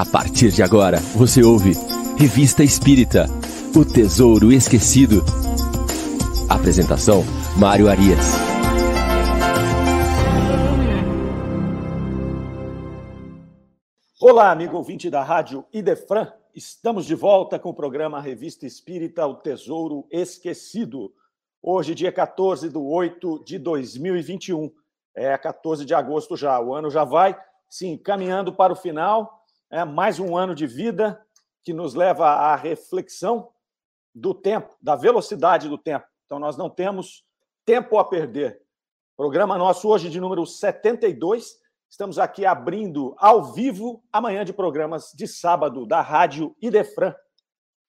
A partir de agora, você ouve Revista Espírita O Tesouro Esquecido. Apresentação: Mário Arias. Olá, amigo ouvinte da Rádio Idefran. Estamos de volta com o programa Revista Espírita O Tesouro Esquecido. Hoje, dia 14 de 8 de 2021. É 14 de agosto já. O ano já vai, sim, caminhando para o final é mais um ano de vida que nos leva à reflexão do tempo, da velocidade do tempo. Então, nós não temos tempo a perder. Programa nosso hoje de número 72. Estamos aqui abrindo ao vivo amanhã de programas de sábado da Rádio Idefran.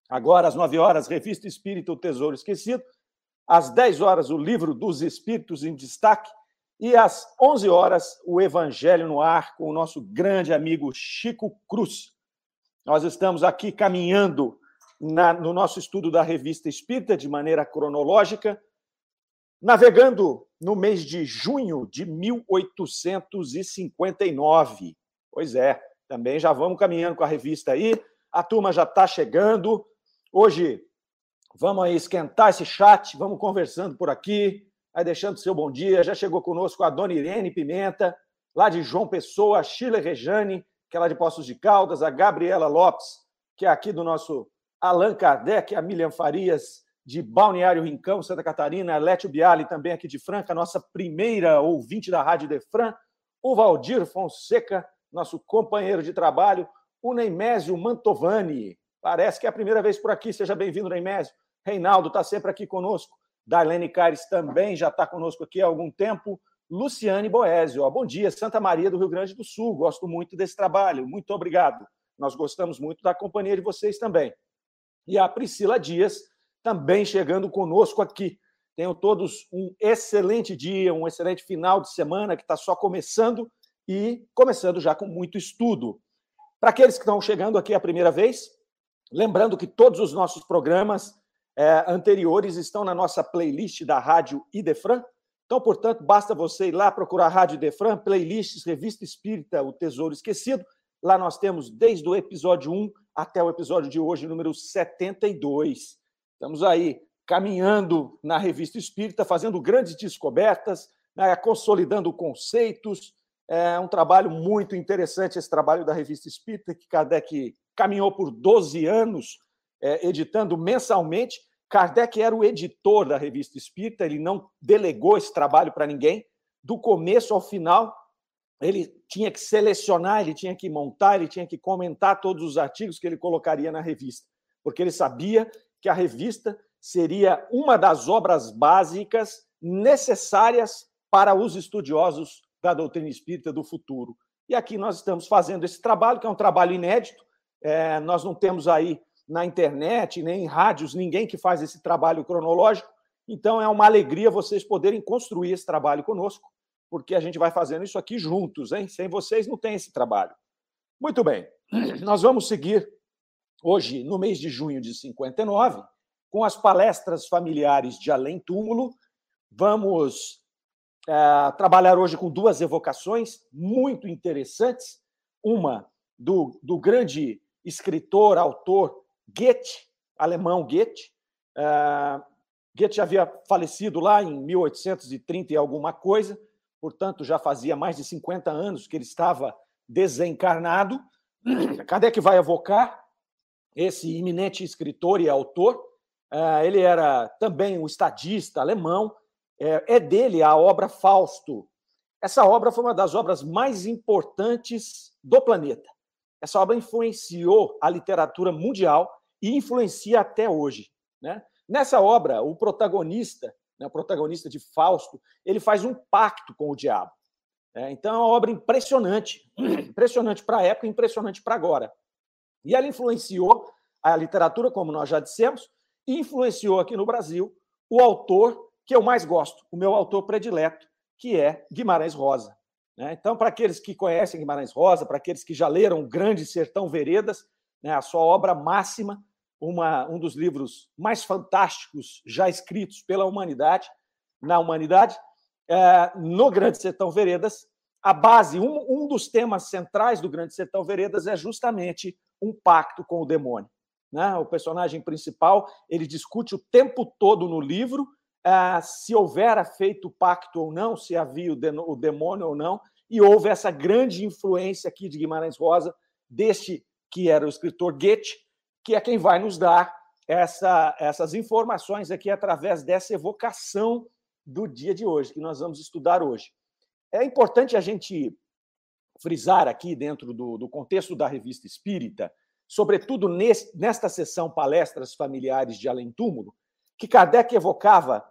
Agora, às 9 horas, Revista Espírito, o Tesouro Esquecido. Às 10 horas, o Livro dos Espíritos em Destaque. E às 11 horas, o Evangelho no Ar, com o nosso grande amigo Chico Cruz. Nós estamos aqui caminhando na, no nosso estudo da Revista Espírita de maneira cronológica, navegando no mês de junho de 1859. Pois é, também já vamos caminhando com a revista aí, a turma já está chegando. Hoje vamos esquentar esse chat, vamos conversando por aqui, vai deixando seu bom dia. Já chegou conosco a dona Irene Pimenta, lá de João Pessoa, a Sheila Rejane, que é lá de Poços de Caldas, a Gabriela Lopes, que é aqui do nosso Allan Kardec, a Milian Farias, de Balneário Rincão, Santa Catarina, a Létio Biali, também aqui de Franca, nossa primeira ouvinte da Rádio Defran, o Valdir Fonseca, nosso companheiro de trabalho, o Neimésio Mantovani, parece que é a primeira vez por aqui, seja bem-vindo, Neimésio. Reinaldo está sempre aqui conosco. Darlene Caires também já está conosco aqui há algum tempo. Luciane Boésio, bom dia, Santa Maria do Rio Grande do Sul. Gosto muito desse trabalho, muito obrigado. Nós gostamos muito da companhia de vocês também. E a Priscila Dias também chegando conosco aqui. Tenham todos um excelente dia, um excelente final de semana que está só começando e começando já com muito estudo. Para aqueles que estão chegando aqui a primeira vez, lembrando que todos os nossos programas é, anteriores estão na nossa playlist da Rádio Idefran. Então, portanto, basta você ir lá procurar Rádio Idefran, playlists, Revista Espírita, O Tesouro Esquecido. Lá nós temos desde o episódio 1 até o episódio de hoje, número 72. Estamos aí caminhando na Revista Espírita, fazendo grandes descobertas, né, consolidando conceitos. É um trabalho muito interessante esse trabalho da Revista Espírita, que Kardec caminhou por 12 anos é, editando mensalmente. Kardec era o editor da revista Espírita, ele não delegou esse trabalho para ninguém. Do começo ao final, ele tinha que selecionar, ele tinha que montar, ele tinha que comentar todos os artigos que ele colocaria na revista, porque ele sabia que a revista seria uma das obras básicas necessárias para os estudiosos da doutrina espírita do futuro. E aqui nós estamos fazendo esse trabalho, que é um trabalho inédito. É, nós não temos aí na internet, nem em rádios, ninguém que faz esse trabalho cronológico. Então é uma alegria vocês poderem construir esse trabalho conosco, porque a gente vai fazendo isso aqui juntos, hein? Sem vocês não tem esse trabalho. Muito bem. Nós vamos seguir hoje, no mês de junho de 59, com as palestras familiares de Além Túmulo. Vamos é, trabalhar hoje com duas evocações muito interessantes. Uma do, do grande escritor, autor Goethe, alemão Goethe. Uh, Goethe havia falecido lá em 1830 e alguma coisa, portanto, já fazia mais de 50 anos que ele estava desencarnado. Kardec vai evocar esse iminente escritor e autor. Uh, ele era também um estadista alemão. É, é dele a obra Fausto. Essa obra foi uma das obras mais importantes do planeta. Essa obra influenciou a literatura mundial e influencia até hoje. Né? Nessa obra, o protagonista, né, o protagonista de Fausto, ele faz um pacto com o diabo. Né? Então é uma obra impressionante, impressionante para a época, impressionante para agora. E ela influenciou a literatura, como nós já dissemos, e influenciou aqui no Brasil o autor que eu mais gosto, o meu autor predileto, que é Guimarães Rosa. Né? Então, para aqueles que conhecem Guimarães Rosa, para aqueles que já leram Grande Sertão Veredas, né, a sua obra máxima, uma, um dos livros mais fantásticos já escritos pela humanidade, na humanidade, é, no Grande Sertão Veredas, a base, um, um dos temas centrais do Grande Sertão Veredas é justamente um pacto com o demônio. Né? O personagem principal ele discute o tempo todo no livro uh, se houvera feito pacto ou não, se havia o, o demônio ou não, e houve essa grande influência aqui de Guimarães Rosa, deste que era o escritor Goethe, que é quem vai nos dar essa, essas informações aqui através dessa evocação do dia de hoje, que nós vamos estudar hoje. É importante a gente frisar aqui, dentro do, do contexto da revista espírita, sobretudo neste, nesta sessão Palestras Familiares de Além Túmulo, que Kardec evocava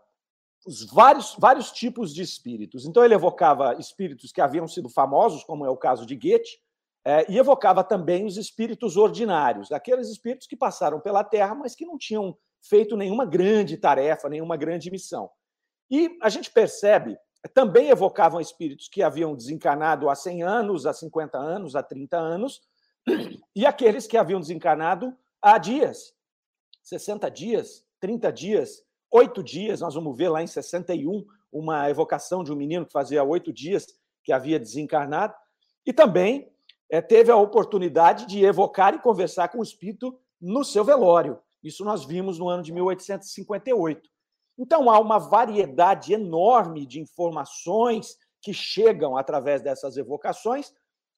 os vários, vários tipos de espíritos. Então, ele evocava espíritos que haviam sido famosos, como é o caso de Goethe, é, e evocava também os espíritos ordinários, aqueles espíritos que passaram pela Terra, mas que não tinham feito nenhuma grande tarefa, nenhuma grande missão. E a gente percebe, também evocavam espíritos que haviam desencarnado há 100 anos, há 50 anos, há 30 anos, e aqueles que haviam desencarnado há dias, 60 dias, 30 dias, oito dias. Nós vamos ver lá em 61 uma evocação de um menino que fazia oito dias que havia desencarnado. E também é, teve a oportunidade de evocar e conversar com o espírito no seu velório. Isso nós vimos no ano de 1858. Então há uma variedade enorme de informações que chegam através dessas evocações,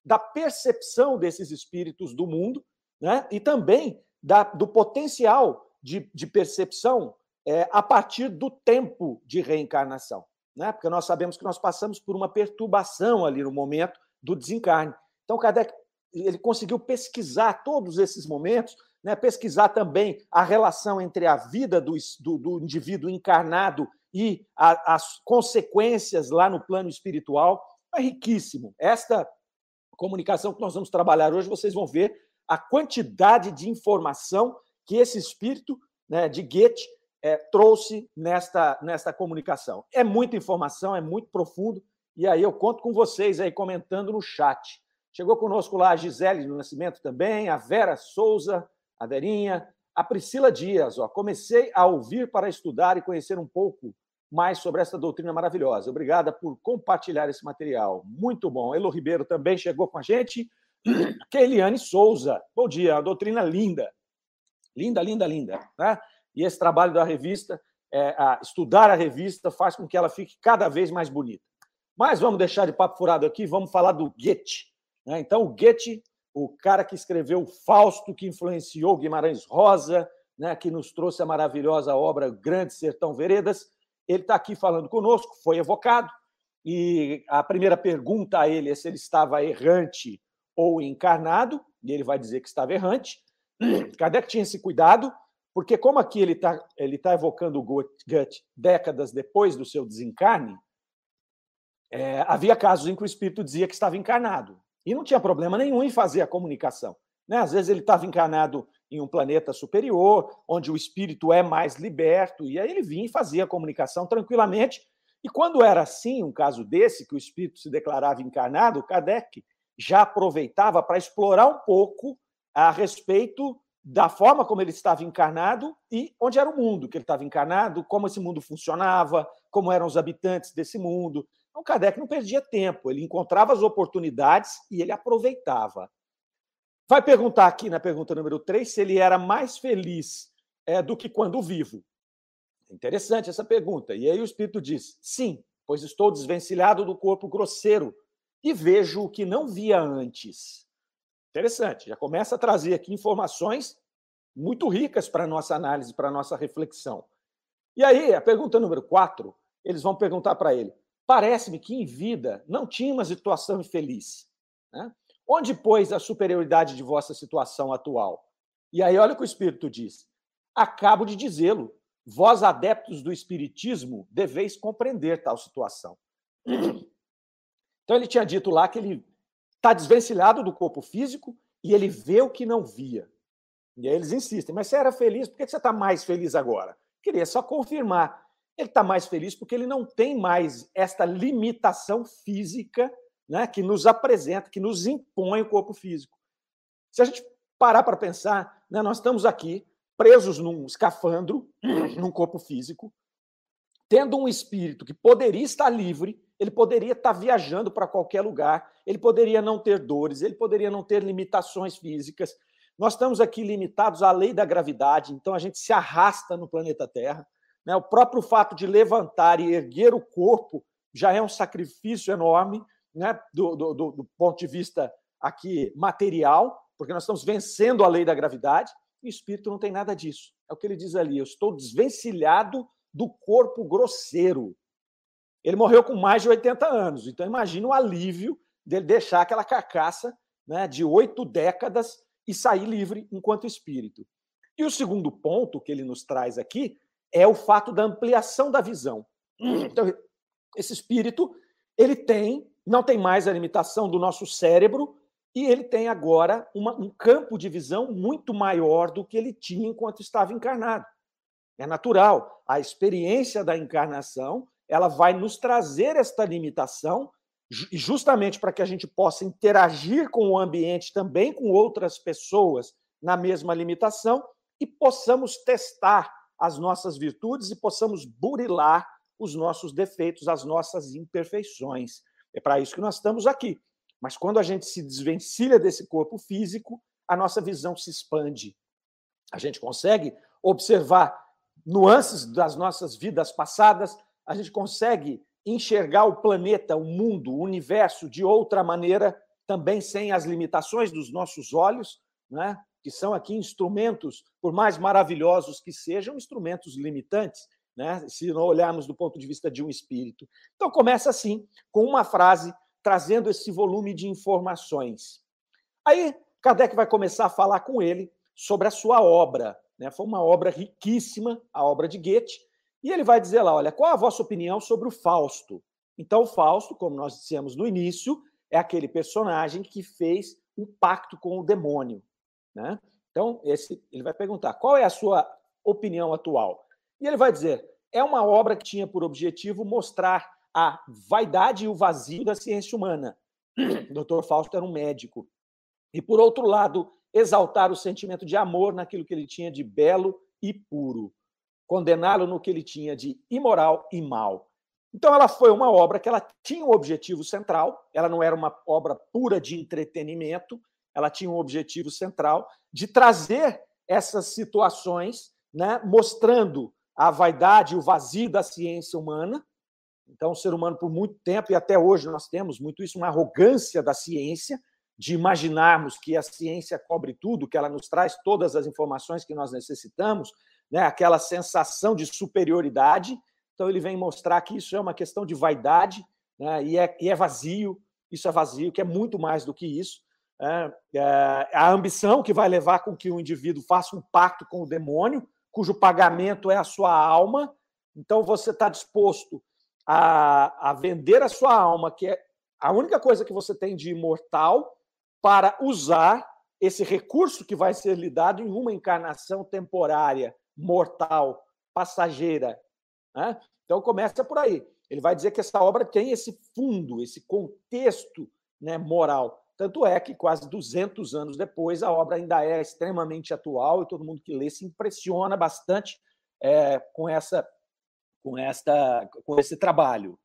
da percepção desses espíritos do mundo, né? e também da, do potencial de, de percepção é, a partir do tempo de reencarnação. Né? Porque nós sabemos que nós passamos por uma perturbação ali no momento do desencarne. Então, Kardec ele conseguiu pesquisar todos esses momentos, né, pesquisar também a relação entre a vida do, do, do indivíduo encarnado e a, as consequências lá no plano espiritual. É riquíssimo. Esta comunicação que nós vamos trabalhar hoje, vocês vão ver a quantidade de informação que esse espírito né, de Goethe é, trouxe nesta, nesta comunicação. É muita informação, é muito profundo, e aí eu conto com vocês aí comentando no chat. Chegou conosco lá a Gisele do Nascimento também, a Vera Souza, a Verinha, a Priscila Dias. Ó, comecei a ouvir para estudar e conhecer um pouco mais sobre essa doutrina maravilhosa. Obrigada por compartilhar esse material. Muito bom. Elo Ribeiro também chegou com a gente. Keiliane Souza. Bom dia. A doutrina linda. Linda, linda, linda. Né? E esse trabalho da revista, é, a estudar a revista, faz com que ela fique cada vez mais bonita. Mas vamos deixar de papo furado aqui, vamos falar do Goethe. Né? Então, o Goethe, o cara que escreveu Fausto, que influenciou Guimarães Rosa, né, que nos trouxe a maravilhosa obra Grande Sertão Veredas, ele está aqui falando conosco, foi evocado, e a primeira pergunta a ele é se ele estava errante ou encarnado, e ele vai dizer que estava errante. Kardec tinha esse cuidado, porque como aqui ele está ele tá evocando o Goethe décadas depois do seu desencarne, é, havia casos em que o espírito dizia que estava encarnado. E não tinha problema nenhum em fazer a comunicação. Né? Às vezes ele estava encarnado em um planeta superior, onde o espírito é mais liberto, e aí ele vinha e fazia a comunicação tranquilamente. E quando era assim, um caso desse, que o espírito se declarava encarnado, Kardec já aproveitava para explorar um pouco a respeito da forma como ele estava encarnado e onde era o mundo que ele estava encarnado, como esse mundo funcionava, como eram os habitantes desse mundo, então, Kardec não perdia tempo, ele encontrava as oportunidades e ele aproveitava. Vai perguntar aqui na pergunta número 3 se ele era mais feliz é, do que quando vivo. Interessante essa pergunta. E aí o Espírito diz: sim, pois estou desvencilhado do corpo grosseiro e vejo o que não via antes. Interessante, já começa a trazer aqui informações muito ricas para a nossa análise, para a nossa reflexão. E aí, a pergunta número 4, eles vão perguntar para ele: Parece-me que em vida não tinha uma situação infeliz. Né? Onde, pois, a superioridade de vossa situação atual? E aí, olha o que o Espírito diz. Acabo de dizê-lo. Vós, adeptos do Espiritismo, deveis compreender tal situação. Então, ele tinha dito lá que ele está desvencilhado do corpo físico e ele vê o que não via. E aí eles insistem, mas você era feliz, por que você está mais feliz agora? Queria só confirmar. Ele está mais feliz porque ele não tem mais esta limitação física né, que nos apresenta, que nos impõe o corpo físico. Se a gente parar para pensar, né, nós estamos aqui presos num escafandro, num corpo físico, tendo um espírito que poderia estar livre, ele poderia estar viajando para qualquer lugar, ele poderia não ter dores, ele poderia não ter limitações físicas. Nós estamos aqui limitados à lei da gravidade, então a gente se arrasta no planeta Terra. Né? O próprio fato de levantar e erguer o corpo já é um sacrifício enorme, né? do, do, do ponto de vista aqui material, porque nós estamos vencendo a lei da gravidade. E o espírito não tem nada disso. É o que ele diz ali: eu estou desvencilhado do corpo grosseiro. Ele morreu com mais de 80 anos, então imagina o alívio dele deixar aquela carcaça né, de oito décadas e sair livre enquanto espírito. E o segundo ponto que ele nos traz aqui é o fato da ampliação da visão. Então, esse espírito, ele tem, não tem mais a limitação do nosso cérebro, e ele tem agora uma, um campo de visão muito maior do que ele tinha enquanto estava encarnado. É natural. A experiência da encarnação ela vai nos trazer esta limitação, justamente para que a gente possa interagir com o ambiente também com outras pessoas na mesma limitação e possamos testar as nossas virtudes e possamos burilar os nossos defeitos, as nossas imperfeições. É para isso que nós estamos aqui. Mas quando a gente se desvencilha desse corpo físico, a nossa visão se expande. A gente consegue observar nuances das nossas vidas passadas, a gente consegue enxergar o planeta, o mundo, o universo de outra maneira, também sem as limitações dos nossos olhos, né? Que são aqui instrumentos, por mais maravilhosos que sejam, instrumentos limitantes, né? se não olharmos do ponto de vista de um espírito. Então, começa assim, com uma frase trazendo esse volume de informações. Aí, Kardec vai começar a falar com ele sobre a sua obra. Né? Foi uma obra riquíssima, a obra de Goethe, e ele vai dizer lá: olha, qual a vossa opinião sobre o Fausto? Então, o Fausto, como nós dissemos no início, é aquele personagem que fez um pacto com o demônio. Né? Então, esse, ele vai perguntar: qual é a sua opinião atual? E ele vai dizer: é uma obra que tinha por objetivo mostrar a vaidade e o vazio da ciência humana. Doutor Fausto era um médico. E, por outro lado, exaltar o sentimento de amor naquilo que ele tinha de belo e puro condená-lo no que ele tinha de imoral e mal. Então, ela foi uma obra que ela tinha um objetivo central, ela não era uma obra pura de entretenimento, ela tinha um objetivo central de trazer essas situações, né, mostrando a vaidade e o vazio da ciência humana. Então, o ser humano, por muito tempo, e até hoje nós temos muito isso, uma arrogância da ciência, de imaginarmos que a ciência cobre tudo, que ela nos traz todas as informações que nós necessitamos, né, aquela sensação de superioridade. Então, ele vem mostrar que isso é uma questão de vaidade né, e, é, e é vazio, isso é vazio, que é muito mais do que isso. É, é, a ambição que vai levar com que o indivíduo faça um pacto com o demônio, cujo pagamento é a sua alma. Então, você está disposto a, a vender a sua alma, que é a única coisa que você tem de imortal, para usar esse recurso que vai ser lhe dado em uma encarnação temporária mortal, passageira. Né? Então começa por aí. Ele vai dizer que essa obra tem esse fundo, esse contexto né, moral. Tanto é que quase 200 anos depois a obra ainda é extremamente atual e todo mundo que lê se impressiona bastante é, com essa, com esta, com esse trabalho.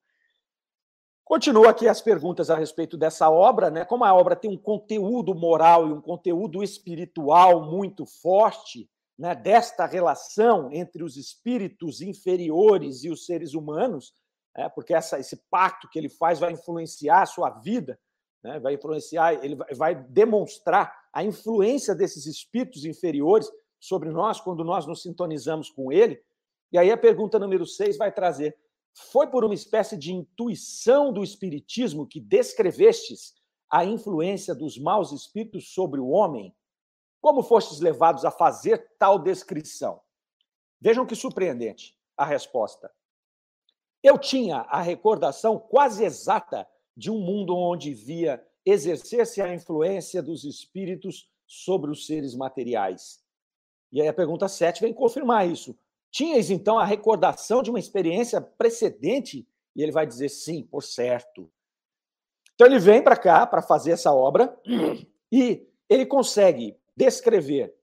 Continua aqui as perguntas a respeito dessa obra, né? Como a obra tem um conteúdo moral e um conteúdo espiritual muito forte, né, desta relação entre os espíritos inferiores e os seres humanos, é, porque essa, esse pacto que ele faz vai influenciar a sua vida, né, vai influenciar, ele vai, demonstrar a influência desses espíritos inferiores sobre nós quando nós nos sintonizamos com ele. E aí a pergunta número 6 vai trazer: foi por uma espécie de intuição do espiritismo que descrevestes a influência dos maus espíritos sobre o homem? Como fostes levados a fazer tal descrição? Vejam que surpreendente a resposta. Eu tinha a recordação quase exata de um mundo onde via exercer-se a influência dos espíritos sobre os seres materiais. E aí a pergunta 7 vem confirmar isso. Tinhas então a recordação de uma experiência precedente? E ele vai dizer sim, por certo. Então ele vem para cá para fazer essa obra e ele consegue descrever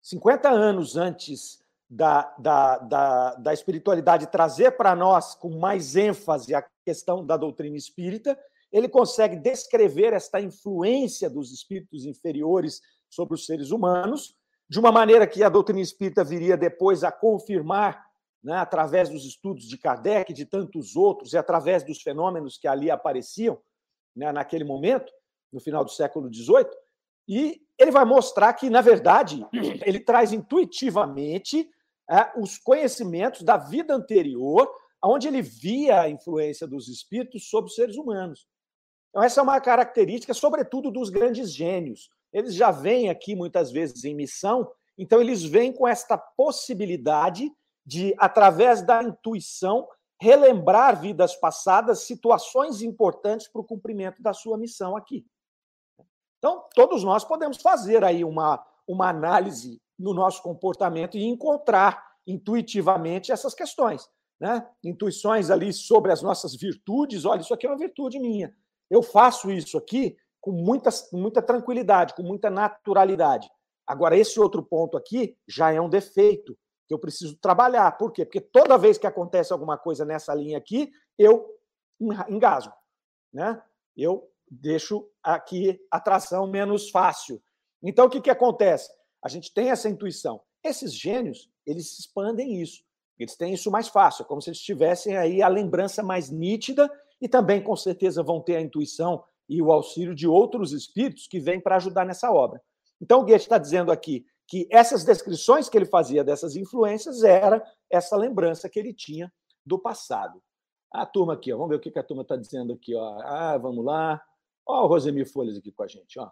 50 anos antes da, da, da, da espiritualidade trazer para nós com mais ênfase a questão da doutrina espírita, ele consegue descrever esta influência dos espíritos inferiores sobre os seres humanos, de uma maneira que a doutrina espírita viria depois a confirmar, né, através dos estudos de Kardec e de tantos outros, e através dos fenômenos que ali apareciam né, naquele momento, no final do século XVIII, e ele vai mostrar que, na verdade, ele traz intuitivamente os conhecimentos da vida anterior, onde ele via a influência dos espíritos sobre os seres humanos. Então, essa é uma característica, sobretudo, dos grandes gênios. Eles já vêm aqui muitas vezes em missão, então eles vêm com esta possibilidade de, através da intuição, relembrar vidas passadas, situações importantes para o cumprimento da sua missão aqui. Então, todos nós podemos fazer aí uma, uma análise no nosso comportamento e encontrar intuitivamente essas questões. Né? Intuições ali sobre as nossas virtudes. Olha, isso aqui é uma virtude minha. Eu faço isso aqui com muita, muita tranquilidade, com muita naturalidade. Agora, esse outro ponto aqui já é um defeito que eu preciso trabalhar. Por quê? Porque toda vez que acontece alguma coisa nessa linha aqui, eu engasgo. Né? Eu deixo aqui a tração menos fácil. Então, o que, que acontece? A gente tem essa intuição. Esses gênios, eles expandem isso. Eles têm isso mais fácil, é como se eles tivessem aí a lembrança mais nítida e também, com certeza, vão ter a intuição e o auxílio de outros espíritos que vêm para ajudar nessa obra. Então, o Goethe está dizendo aqui que essas descrições que ele fazia dessas influências era essa lembrança que ele tinha do passado. A turma aqui, ó, vamos ver o que a turma está dizendo aqui. Ó. Ah, vamos lá. Ó, o Rosemir Folhas aqui com a gente. Ó.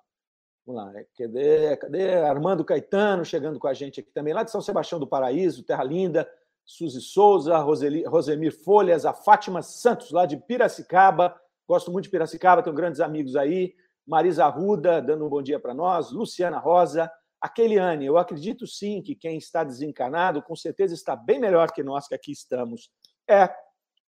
Vamos lá. Cadê, cadê? Armando Caetano chegando com a gente aqui também, lá de São Sebastião do Paraíso, Terra Linda. Suzy Souza, Roseli, Rosemir Folhas, a Fátima Santos, lá de Piracicaba. Gosto muito de Piracicaba, tenho grandes amigos aí. Marisa Arruda, dando um bom dia para nós. Luciana Rosa. A eu acredito sim que quem está desencanado, com certeza está bem melhor que nós que aqui estamos. É,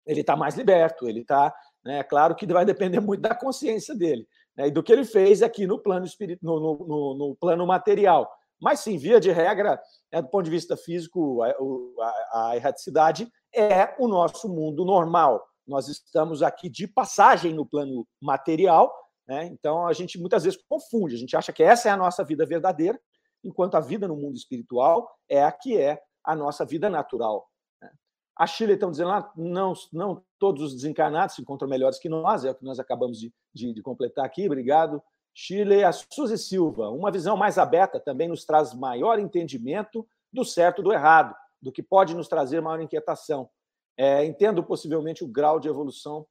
ele está mais liberto, ele está. Né, claro que vai depender muito da consciência dele né, e do que ele fez aqui no plano, espirit... no, no, no, no plano material. Mas sim, via de regra, né, do ponto de vista físico, a, a, a erraticidade é o nosso mundo normal. Nós estamos aqui de passagem no plano material, né? então a gente muitas vezes confunde, a gente acha que essa é a nossa vida verdadeira, enquanto a vida no mundo espiritual é a que é a nossa vida natural. A Chile estão dizendo lá, não, não todos os desencarnados se encontram melhores que nós, é o que nós acabamos de, de, de completar aqui, obrigado. Chile, a Suzy Silva, uma visão mais aberta também nos traz maior entendimento do certo e do errado, do que pode nos trazer maior inquietação. É, entendo possivelmente o grau de evolução,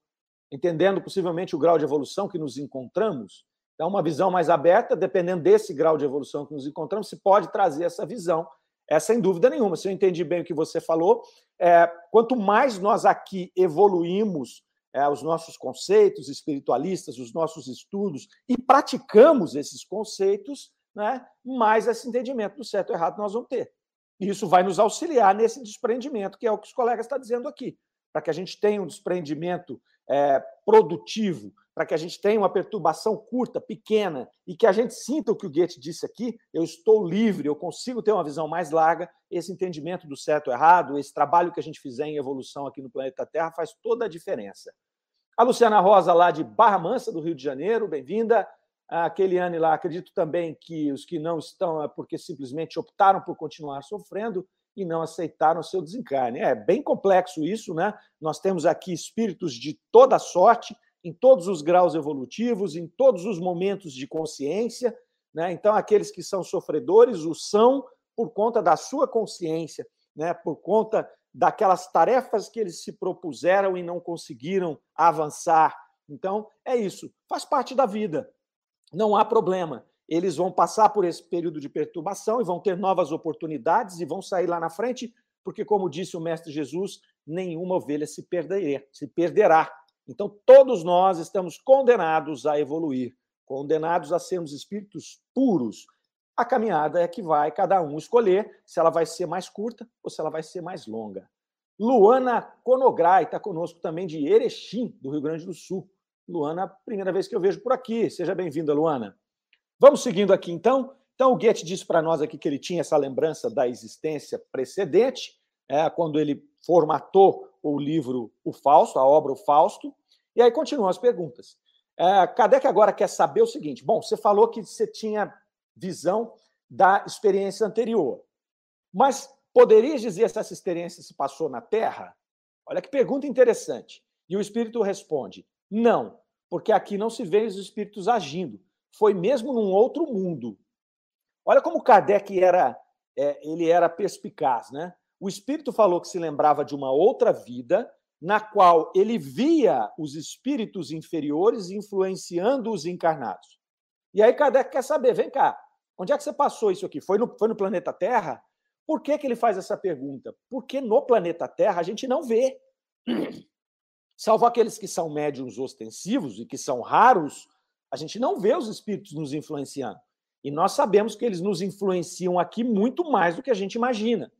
entendendo possivelmente o grau de evolução que nos encontramos. Então, uma visão mais aberta, dependendo desse grau de evolução que nos encontramos, se pode trazer essa visão, é sem dúvida nenhuma. Se eu entendi bem o que você falou, é, quanto mais nós aqui evoluímos é, os nossos conceitos espiritualistas, os nossos estudos, e praticamos esses conceitos, né, mais esse entendimento do certo e errado nós vamos ter. E isso vai nos auxiliar nesse desprendimento, que é o que os colegas estão dizendo aqui, para que a gente tenha um desprendimento é, produtivo, para que a gente tenha uma perturbação curta, pequena, e que a gente sinta o que o Goethe disse aqui: eu estou livre, eu consigo ter uma visão mais larga. Esse entendimento do certo e errado, esse trabalho que a gente fizer em evolução aqui no planeta Terra faz toda a diferença. A Luciana Rosa, lá de Barra Mansa, do Rio de Janeiro, bem-vinda. A Keliane lá, acredito também que os que não estão é porque simplesmente optaram por continuar sofrendo e não aceitaram seu desencarne. É bem complexo isso, né? Nós temos aqui espíritos de toda sorte, em todos os graus evolutivos, em todos os momentos de consciência, né? Então, aqueles que são sofredores o são por conta da sua consciência, né? Por conta daquelas tarefas que eles se propuseram e não conseguiram avançar. Então, é isso, faz parte da vida. Não há problema. Eles vão passar por esse período de perturbação e vão ter novas oportunidades e vão sair lá na frente, porque, como disse o Mestre Jesus, nenhuma ovelha se. Se perderá. Então, todos nós estamos condenados a evoluir, condenados a sermos espíritos puros, a caminhada é que vai cada um escolher se ela vai ser mais curta ou se ela vai ser mais longa. Luana Conograi está conosco também de Erechim, do Rio Grande do Sul. Luana, primeira vez que eu vejo por aqui. Seja bem-vinda, Luana. Vamos seguindo aqui, então. Então, o Goethe disse para nós aqui que ele tinha essa lembrança da existência precedente, é, quando ele formatou o livro O Fausto, a obra O Fausto, e aí continuam as perguntas. É, Kardec agora quer saber o seguinte: bom, você falou que você tinha visão da experiência anterior, mas poderia dizer se essa experiência se passou na Terra? Olha que pergunta interessante. E o Espírito responde: não, porque aqui não se vê os espíritos agindo. Foi mesmo num outro mundo. Olha como Kardec era, é, ele era perspicaz, né? O Espírito falou que se lembrava de uma outra vida na qual ele via os espíritos inferiores influenciando os encarnados. E aí Kardec quer saber, vem cá, onde é que você passou isso aqui? Foi no, foi no planeta Terra? Por que, que ele faz essa pergunta? Porque no planeta Terra a gente não vê. Salvo aqueles que são médiums ostensivos e que são raros, a gente não vê os espíritos nos influenciando. E nós sabemos que eles nos influenciam aqui muito mais do que a gente imagina.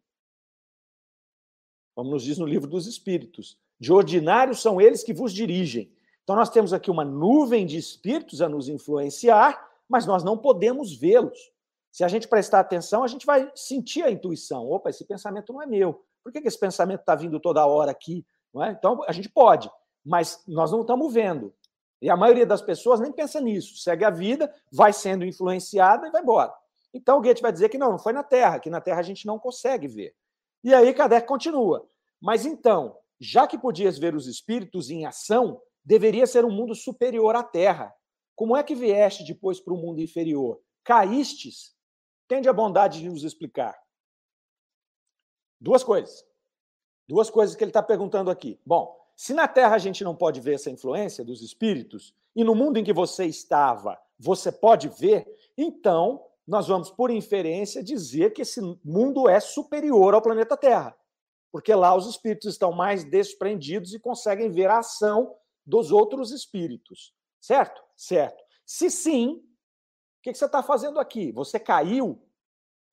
Como nos diz no livro dos Espíritos. De ordinário são eles que vos dirigem. Então nós temos aqui uma nuvem de espíritos a nos influenciar, mas nós não podemos vê-los. Se a gente prestar atenção, a gente vai sentir a intuição. Opa, esse pensamento não é meu. Por que esse pensamento está vindo toda hora aqui? É? Então, a gente pode, mas nós não estamos vendo. E a maioria das pessoas nem pensa nisso. Segue a vida, vai sendo influenciada e vai embora. Então, o Goethe vai dizer que não, não foi na Terra, que na Terra a gente não consegue ver. E aí, Kardec continua. Mas então, já que podias ver os espíritos em ação, deveria ser um mundo superior à Terra. Como é que vieste depois para o mundo inferior? Caístes? Tende a bondade de nos explicar. Duas coisas. Duas coisas que ele está perguntando aqui. Bom, se na Terra a gente não pode ver essa influência dos espíritos, e no mundo em que você estava você pode ver, então nós vamos, por inferência, dizer que esse mundo é superior ao planeta Terra porque lá os espíritos estão mais desprendidos e conseguem ver a ação dos outros espíritos. Certo? Certo. Se sim, o que você está fazendo aqui? Você caiu?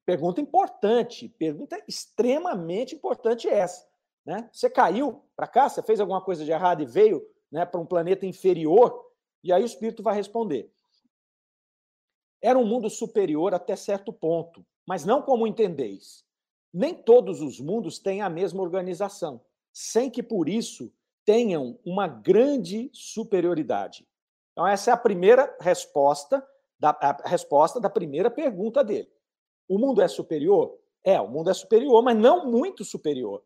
Pergunta importante, pergunta extremamente importante essa. Né? Você caiu para cá? Você fez alguma coisa de errado e veio né, para um planeta inferior? E aí o espírito vai responder. Era um mundo superior até certo ponto, mas não como entendeis nem todos os mundos têm a mesma organização, sem que por isso tenham uma grande superioridade. Então, essa é a primeira resposta da, a resposta da primeira pergunta dele. O mundo é superior? É, o mundo é superior, mas não muito superior.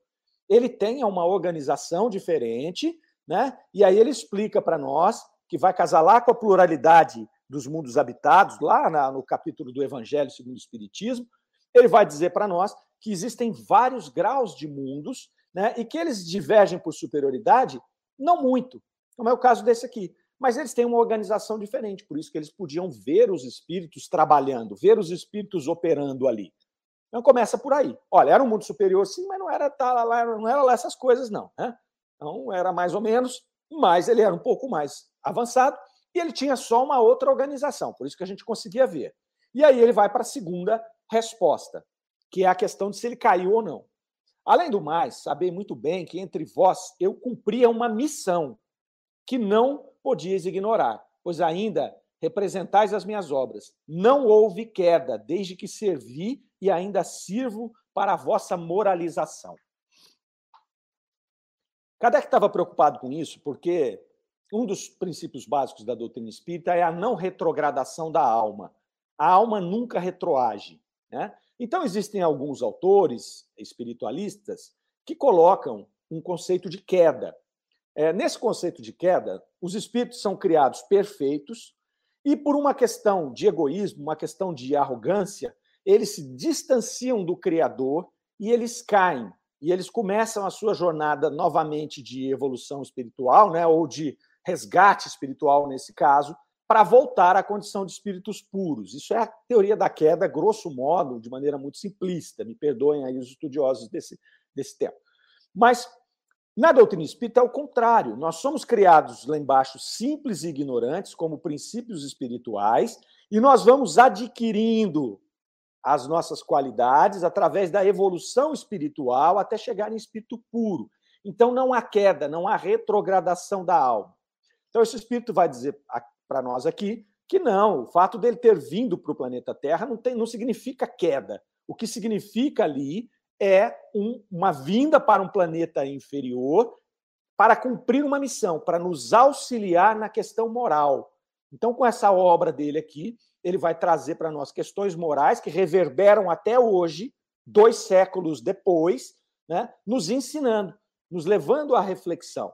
Ele tem uma organização diferente, né? E aí ele explica para nós que vai casar lá com a pluralidade dos mundos habitados, lá na, no capítulo do Evangelho segundo o Espiritismo. Ele vai dizer para nós que existem vários graus de mundos, né, e que eles divergem por superioridade, não muito, como é o caso desse aqui. Mas eles têm uma organização diferente, por isso que eles podiam ver os espíritos trabalhando, ver os espíritos operando ali. Então começa por aí. Olha, era um mundo superior, sim, mas não era, tá, lá, não era lá essas coisas, não. Né? Então era mais ou menos, mas ele era um pouco mais avançado e ele tinha só uma outra organização, por isso que a gente conseguia ver. E aí ele vai para a segunda resposta que é a questão de se ele caiu ou não. Além do mais, sabei muito bem que entre vós eu cumpria uma missão que não podíeis ignorar, pois ainda representais as minhas obras. Não houve queda desde que servi e ainda sirvo para a vossa moralização. Kardec estava preocupado com isso porque um dos princípios básicos da doutrina espírita é a não retrogradação da alma. A alma nunca retroage. Né? Então, existem alguns autores espiritualistas que colocam um conceito de queda. É, nesse conceito de queda, os espíritos são criados perfeitos e, por uma questão de egoísmo, uma questão de arrogância, eles se distanciam do Criador e eles caem. E eles começam a sua jornada novamente de evolução espiritual, né, ou de resgate espiritual, nesse caso, para voltar à condição de espíritos puros. Isso é a teoria da queda, grosso modo, de maneira muito simplista. Me perdoem aí os estudiosos desse, desse tema. Mas na doutrina espírita é o contrário. Nós somos criados lá embaixo simples e ignorantes, como princípios espirituais, e nós vamos adquirindo as nossas qualidades através da evolução espiritual até chegar em espírito puro. Então não há queda, não há retrogradação da alma. Então esse espírito vai dizer para nós aqui que não, o fato dele ter vindo para o planeta Terra não, tem, não significa queda. O que significa ali é um, uma vinda para um planeta inferior para cumprir uma missão, para nos auxiliar na questão moral. Então, com essa obra dele aqui, ele vai trazer para nós questões morais que reverberam até hoje, dois séculos depois, né, nos ensinando, nos levando à reflexão.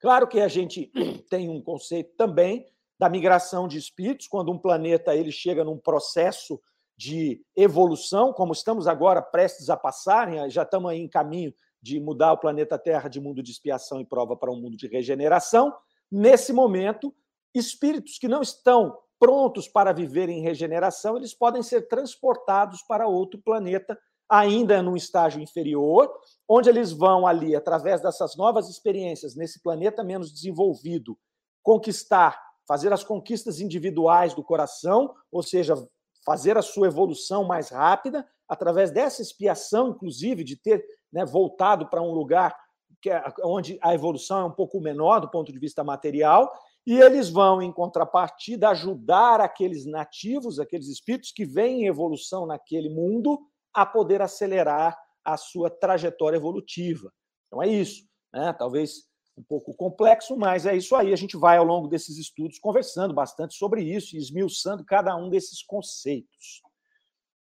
Claro que a gente tem um conceito também da migração de espíritos, quando um planeta ele chega num processo de evolução, como estamos agora prestes a passar, já estamos aí em caminho de mudar o planeta Terra de mundo de expiação e prova para um mundo de regeneração. Nesse momento, espíritos que não estão prontos para viver em regeneração, eles podem ser transportados para outro planeta, ainda num estágio inferior, onde eles vão ali, através dessas novas experiências, nesse planeta menos desenvolvido, conquistar fazer as conquistas individuais do coração, ou seja, fazer a sua evolução mais rápida, através dessa expiação, inclusive, de ter né, voltado para um lugar que é, onde a evolução é um pouco menor do ponto de vista material, e eles vão, em contrapartida, ajudar aqueles nativos, aqueles espíritos que vêm em evolução naquele mundo, a poder acelerar a sua trajetória evolutiva. Então é isso. Né? Talvez um pouco complexo, mas é isso aí. A gente vai, ao longo desses estudos, conversando bastante sobre isso e esmiuçando cada um desses conceitos.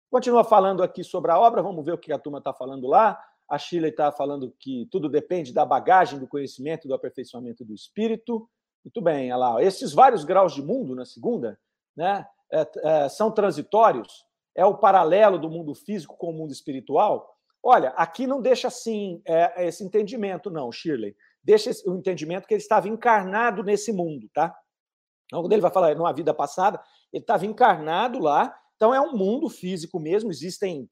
Continua falando aqui sobre a obra, vamos ver o que a turma está falando lá. A Sheila está falando que tudo depende da bagagem do conhecimento do aperfeiçoamento do espírito. Muito bem, olha lá. Esses vários graus de mundo, na segunda, né, é, é, são transitórios? É o paralelo do mundo físico com o mundo espiritual? Olha, aqui não deixa assim é, esse entendimento, não, Shirley deixa o entendimento que ele estava encarnado nesse mundo, tá? Então, quando ele vai falar numa vida passada, ele estava encarnado lá. Então, é um mundo físico mesmo. Existem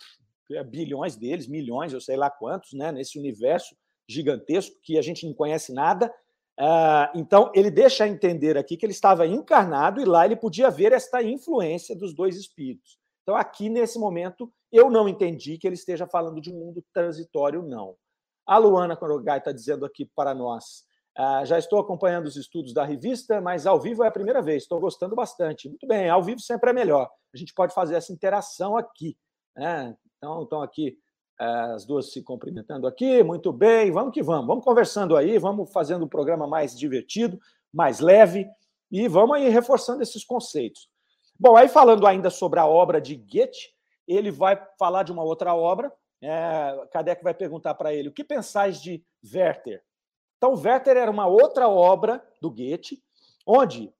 é, bilhões deles, milhões, eu sei lá quantos, né? Nesse universo gigantesco que a gente não conhece nada. Uh, então, ele deixa entender aqui que ele estava encarnado e lá ele podia ver esta influência dos dois espíritos. Então, aqui nesse momento, eu não entendi que ele esteja falando de um mundo transitório, não. A Luana Corogai está dizendo aqui para nós. Ah, já estou acompanhando os estudos da revista, mas ao vivo é a primeira vez. Estou gostando bastante. Muito bem, ao vivo sempre é melhor. A gente pode fazer essa interação aqui. Né? Então, estão aqui ah, as duas se cumprimentando aqui. Muito bem, vamos que vamos. Vamos conversando aí, vamos fazendo um programa mais divertido, mais leve e vamos aí reforçando esses conceitos. Bom, aí falando ainda sobre a obra de Goethe, ele vai falar de uma outra obra é, Kardec vai perguntar para ele: o que pensais de Werther? Então, Werther era uma outra obra do Goethe, onde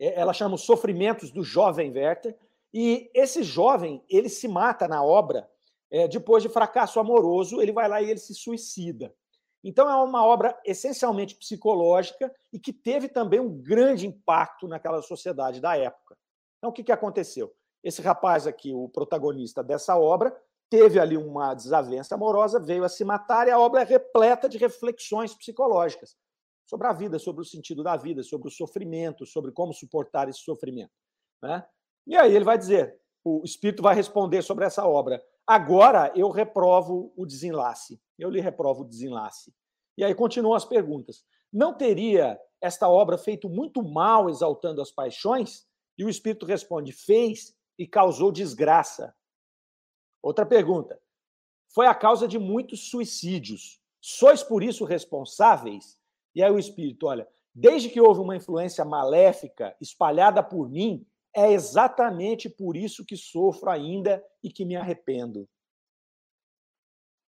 é, ela chama Os Sofrimentos do Jovem Werther, e esse jovem ele se mata na obra é, depois de fracasso amoroso, ele vai lá e ele se suicida. Então, é uma obra essencialmente psicológica e que teve também um grande impacto naquela sociedade da época. Então, o que, que aconteceu? Esse rapaz aqui, o protagonista dessa obra, teve ali uma desavença amorosa, veio a se matar, e a obra é repleta de reflexões psicológicas sobre a vida, sobre o sentido da vida, sobre o sofrimento, sobre como suportar esse sofrimento. Né? E aí ele vai dizer: o Espírito vai responder sobre essa obra. Agora eu reprovo o desenlace. Eu lhe reprovo o desenlace. E aí continuam as perguntas. Não teria esta obra feito muito mal exaltando as paixões? E o Espírito responde: fez e causou desgraça. Outra pergunta. Foi a causa de muitos suicídios. Sois por isso responsáveis? E aí o espírito, olha, desde que houve uma influência maléfica espalhada por mim, é exatamente por isso que sofro ainda e que me arrependo.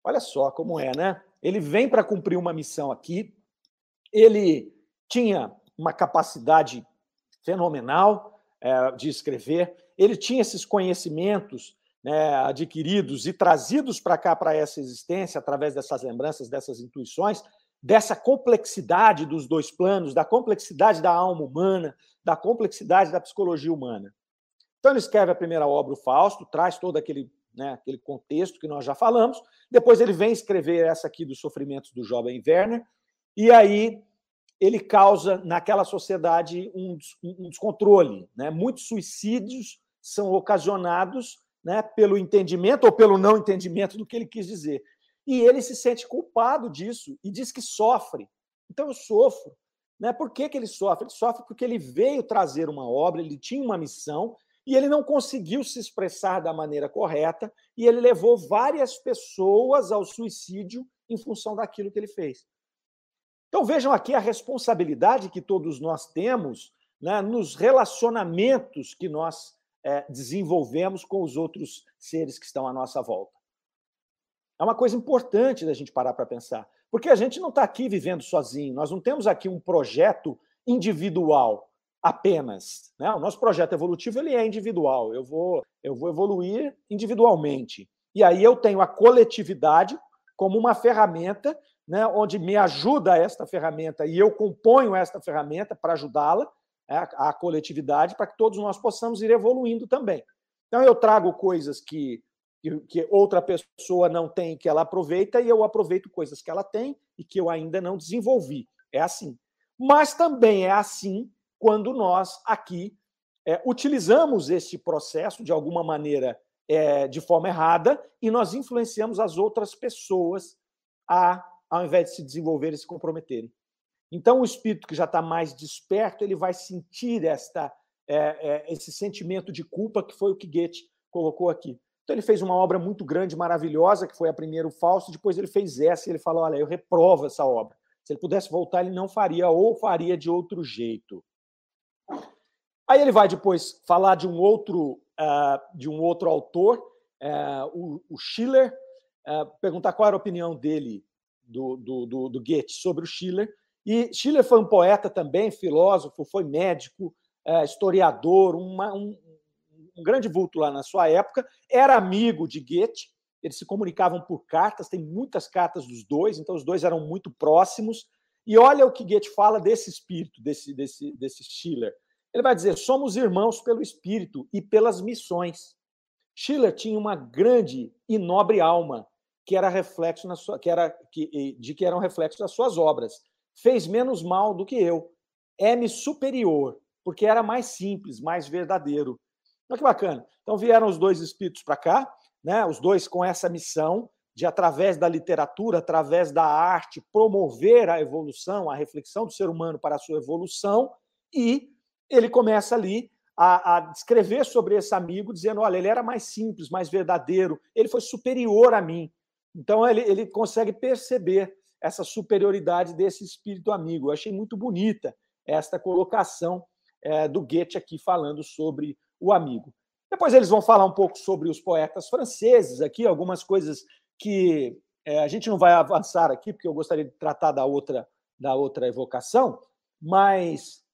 Olha só como é, né? Ele vem para cumprir uma missão aqui. Ele tinha uma capacidade fenomenal é, de escrever. Ele tinha esses conhecimentos né, adquiridos e trazidos para cá, para essa existência, através dessas lembranças, dessas intuições, dessa complexidade dos dois planos, da complexidade da alma humana, da complexidade da psicologia humana. Então, ele escreve a primeira obra, o Fausto, traz todo aquele, né, aquele contexto que nós já falamos. Depois, ele vem escrever essa aqui dos sofrimentos do jovem Werner, e aí ele causa naquela sociedade um, um descontrole. Né? Muitos suicídios são ocasionados né, pelo entendimento ou pelo não entendimento do que ele quis dizer. E ele se sente culpado disso e diz que sofre. Então eu sofro. Né? Por que, que ele sofre? Ele sofre porque ele veio trazer uma obra, ele tinha uma missão e ele não conseguiu se expressar da maneira correta e ele levou várias pessoas ao suicídio em função daquilo que ele fez. Então vejam aqui a responsabilidade que todos nós temos né, nos relacionamentos que nós é, desenvolvemos com os outros seres que estão à nossa volta. É uma coisa importante da gente parar para pensar, porque a gente não está aqui vivendo sozinho, nós não temos aqui um projeto individual apenas. Né? O nosso projeto evolutivo ele é individual, eu vou, eu vou evoluir individualmente. E aí eu tenho a coletividade como uma ferramenta né, onde me ajuda esta ferramenta e eu componho esta ferramenta para ajudá-la, né, a coletividade, para que todos nós possamos ir evoluindo também. Então, eu trago coisas que, que, outra pessoa não tem, que ela aproveita, e eu aproveito coisas que ela tem e que eu ainda não desenvolvi. É assim. Mas também é assim quando nós aqui é, utilizamos este processo de alguma maneira é, de forma errada e nós influenciamos as outras pessoas a, ao invés de se desenvolver e se comprometerem. Então, o espírito que já está mais desperto, ele vai sentir esta, é, é, esse sentimento de culpa que foi o que Goethe colocou aqui. Então, ele fez uma obra muito grande, maravilhosa, que foi a primeira, o Fausto, depois ele fez essa e ele falou: Olha, eu reprovo essa obra. Se ele pudesse voltar, ele não faria, ou faria de outro jeito. Aí ele vai depois falar de um outro uh, de um outro autor, uh, o, Schiller, uh, perguntar qual era a opinião dele, do, do, do, do, Goethe, sobre o Schiller. E Schiller foi um poeta também, filósofo, foi médico, historiador, uma, um, um grande vulto lá na sua época, era amigo de Goethe, eles se comunicavam por cartas, tem muitas cartas dos dois, então os dois eram muito próximos. E olha o que Goethe fala desse espírito, desse, desse, desse Schiller. Ele vai dizer: somos irmãos pelo espírito e pelas missões. Schiller tinha uma grande e nobre alma, que era reflexo na sua, que era que, de que era um reflexo das suas obras. Fez menos mal do que eu. É-me superior, porque era mais simples, mais verdadeiro. Olha que bacana. Então vieram os dois espíritos para cá, né? Os dois com essa missão de através da literatura, através da arte, promover a evolução, a reflexão do ser humano para a sua evolução e ele começa ali a, a, descrever sobre esse amigo, dizendo: olha, ele era mais simples, mais verdadeiro, ele foi superior a mim. Então, ele, ele consegue perceber essa superioridade desse espírito amigo. Eu achei muito bonita esta colocação é, do Goethe aqui falando sobre o amigo. Depois eles vão falar um pouco sobre os poetas franceses aqui, algumas coisas que é, a gente não vai avançar aqui, porque eu gostaria de tratar da outra, da outra evocação, mas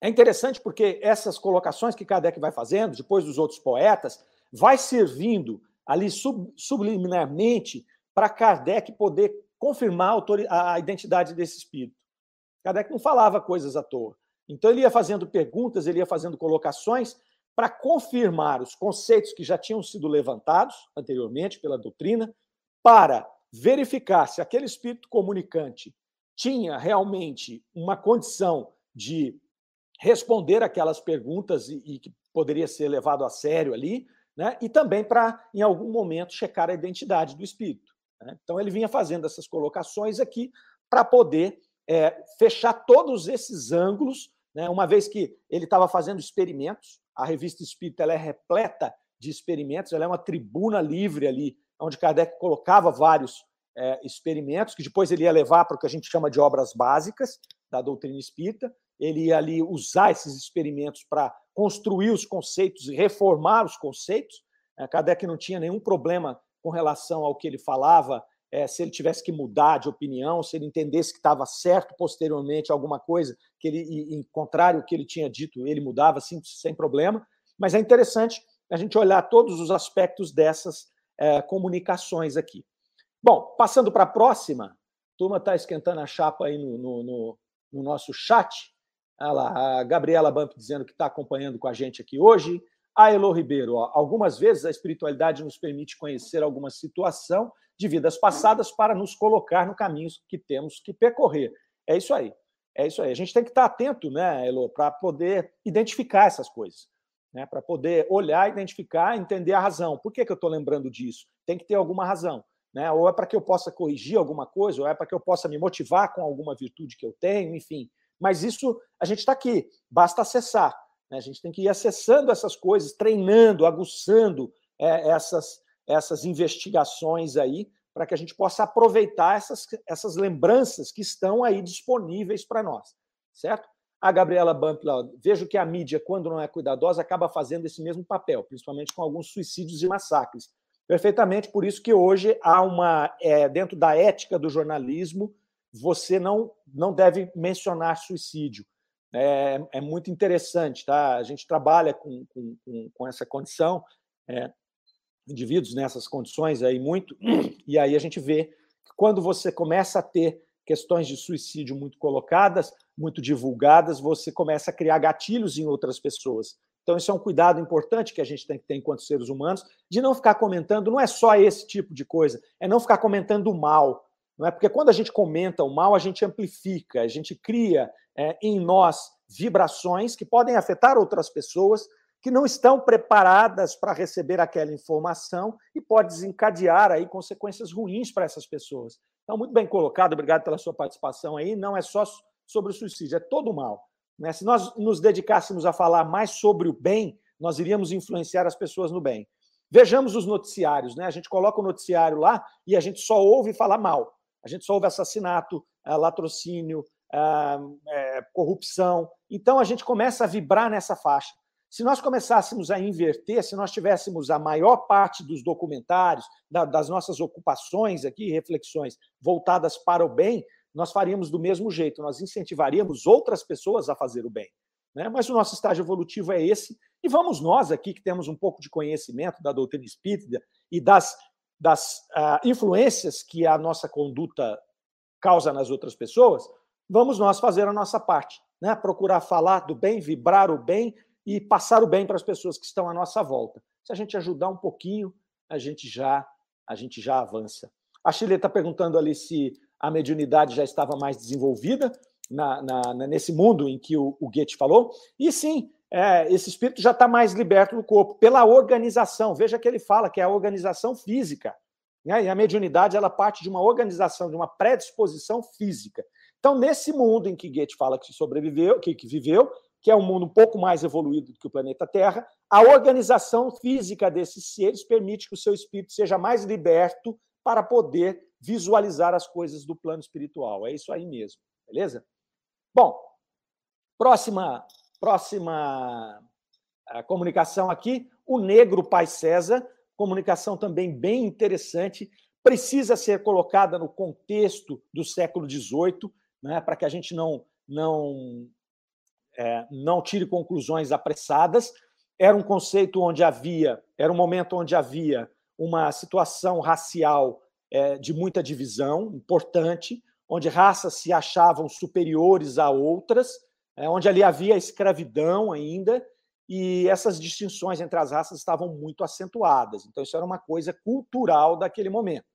é interessante porque essas colocações que Kardec vai fazendo, depois dos outros poetas, vai servindo ali sub, subliminarmente para Kardec poder confirmar a, a identidade desse espírito. Kardec não falava coisas à toa. Então ele ia fazendo perguntas, ele ia fazendo colocações para confirmar os conceitos que já tinham sido levantados anteriormente pela doutrina, para verificar se aquele espírito comunicante tinha realmente uma condição de responder aquelas perguntas e, e, que poderia ser levado a sério ali, né? e também para, em algum momento, checar a identidade do espírito. Né? Então, ele vinha fazendo essas colocações aqui para poder é, fechar todos esses ângulos, né? uma vez que ele estava fazendo experimentos, a revista Espírita é repleta de experimentos, ela é uma tribuna livre ali, onde Kardec colocava vários é, experimentos, que depois ele ia levar para o que a gente chama de obras básicas da doutrina espírita, ele ia ali usar esses experimentos para construir os conceitos e reformar os conceitos. É, Kardec não tinha nenhum problema com relação ao que ele falava, é, se ele tivesse que mudar de opinião, se ele entendesse que estava certo posteriormente alguma coisa, que ele, em contrário ao que ele tinha dito, ele mudava assim, sem problema. Mas é interessante a gente olhar todos os aspectos dessas é, comunicações aqui. Bom, passando para a próxima, a turma está esquentando a chapa aí no, no, no, no nosso chat. Olha lá, a Gabriela Bump dizendo que está acompanhando com a gente aqui hoje. A Elo Ribeiro, ó, algumas vezes a espiritualidade nos permite conhecer alguma situação de vidas passadas para nos colocar no caminho que temos que percorrer. É isso aí. É isso aí. A gente tem que estar atento, né, Elo, para poder identificar essas coisas, né, para poder olhar, identificar, entender a razão. Por que, que eu estou lembrando disso? Tem que ter alguma razão. né? ou é para que eu possa corrigir alguma coisa, ou é para que eu possa me motivar com alguma virtude que eu tenho, enfim. Mas isso, a gente está aqui, basta acessar. Né? A gente tem que ir acessando essas coisas, treinando, aguçando é, essas, essas investigações aí, para que a gente possa aproveitar essas, essas lembranças que estão aí disponíveis para nós, certo? A Gabriela Bampla, vejo que a mídia, quando não é cuidadosa, acaba fazendo esse mesmo papel, principalmente com alguns suicídios e massacres. Perfeitamente, por isso que hoje há uma, é, dentro da ética do jornalismo, você não, não deve mencionar suicídio. É, é muito interessante, tá? A gente trabalha com, com, com essa condição, é, indivíduos nessas condições aí muito, e aí a gente vê que quando você começa a ter questões de suicídio muito colocadas, muito divulgadas, você começa a criar gatilhos em outras pessoas. Então, isso é um cuidado importante que a gente tem que ter enquanto seres humanos, de não ficar comentando, não é só esse tipo de coisa, é não ficar comentando o mal. Não é? Porque quando a gente comenta o mal, a gente amplifica, a gente cria é, em nós vibrações que podem afetar outras pessoas que não estão preparadas para receber aquela informação e pode desencadear aí consequências ruins para essas pessoas. Então, muito bem colocado, obrigado pela sua participação aí. Não é só sobre o suicídio, é todo o mal. Né? Se nós nos dedicássemos a falar mais sobre o bem, nós iríamos influenciar as pessoas no bem. Vejamos os noticiários, né? A gente coloca o noticiário lá e a gente só ouve falar mal. A gente só ouve assassinato, eh, latrocínio, ah, eh, corrupção. Então a gente começa a vibrar nessa faixa. Se nós começássemos a inverter, se nós tivéssemos a maior parte dos documentários, das nossas ocupações aqui, reflexões voltadas para o bem, nós faríamos do mesmo jeito, nós incentivaríamos outras pessoas a fazer o bem. Né? Mas o nosso estágio evolutivo é esse, e vamos nós aqui, que temos um pouco de conhecimento da doutrina espírita e das, das uh, influências que a nossa conduta causa nas outras pessoas, vamos nós fazer a nossa parte, né? procurar falar do bem, vibrar o bem e passar o bem para as pessoas que estão à nossa volta. Se a gente ajudar um pouquinho, a gente já a gente já avança. A Chile está perguntando ali se a mediunidade já estava mais desenvolvida na, na, nesse mundo em que o, o Goethe falou. E sim, é, esse espírito já está mais liberto do corpo, pela organização. Veja que ele fala que é a organização física. Né? E a mediunidade ela parte de uma organização, de uma predisposição física. Então, nesse mundo em que Goethe fala que sobreviveu, que, que viveu, que é um mundo um pouco mais evoluído do que o planeta Terra, a organização física desses seres permite que o seu espírito seja mais liberto para poder visualizar as coisas do plano espiritual. É isso aí mesmo, beleza? Bom, próxima, próxima eh, comunicação aqui, o negro Pai César, comunicação também bem interessante, precisa ser colocada no contexto do século XVIII, né, para que a gente não, não, é, não tire conclusões apressadas. Era um conceito onde havia, era um momento onde havia uma situação racial é, de muita divisão, importante, onde raças se achavam superiores a outras, é, onde ali havia escravidão ainda, e essas distinções entre as raças estavam muito acentuadas. Então, isso era uma coisa cultural daquele momento.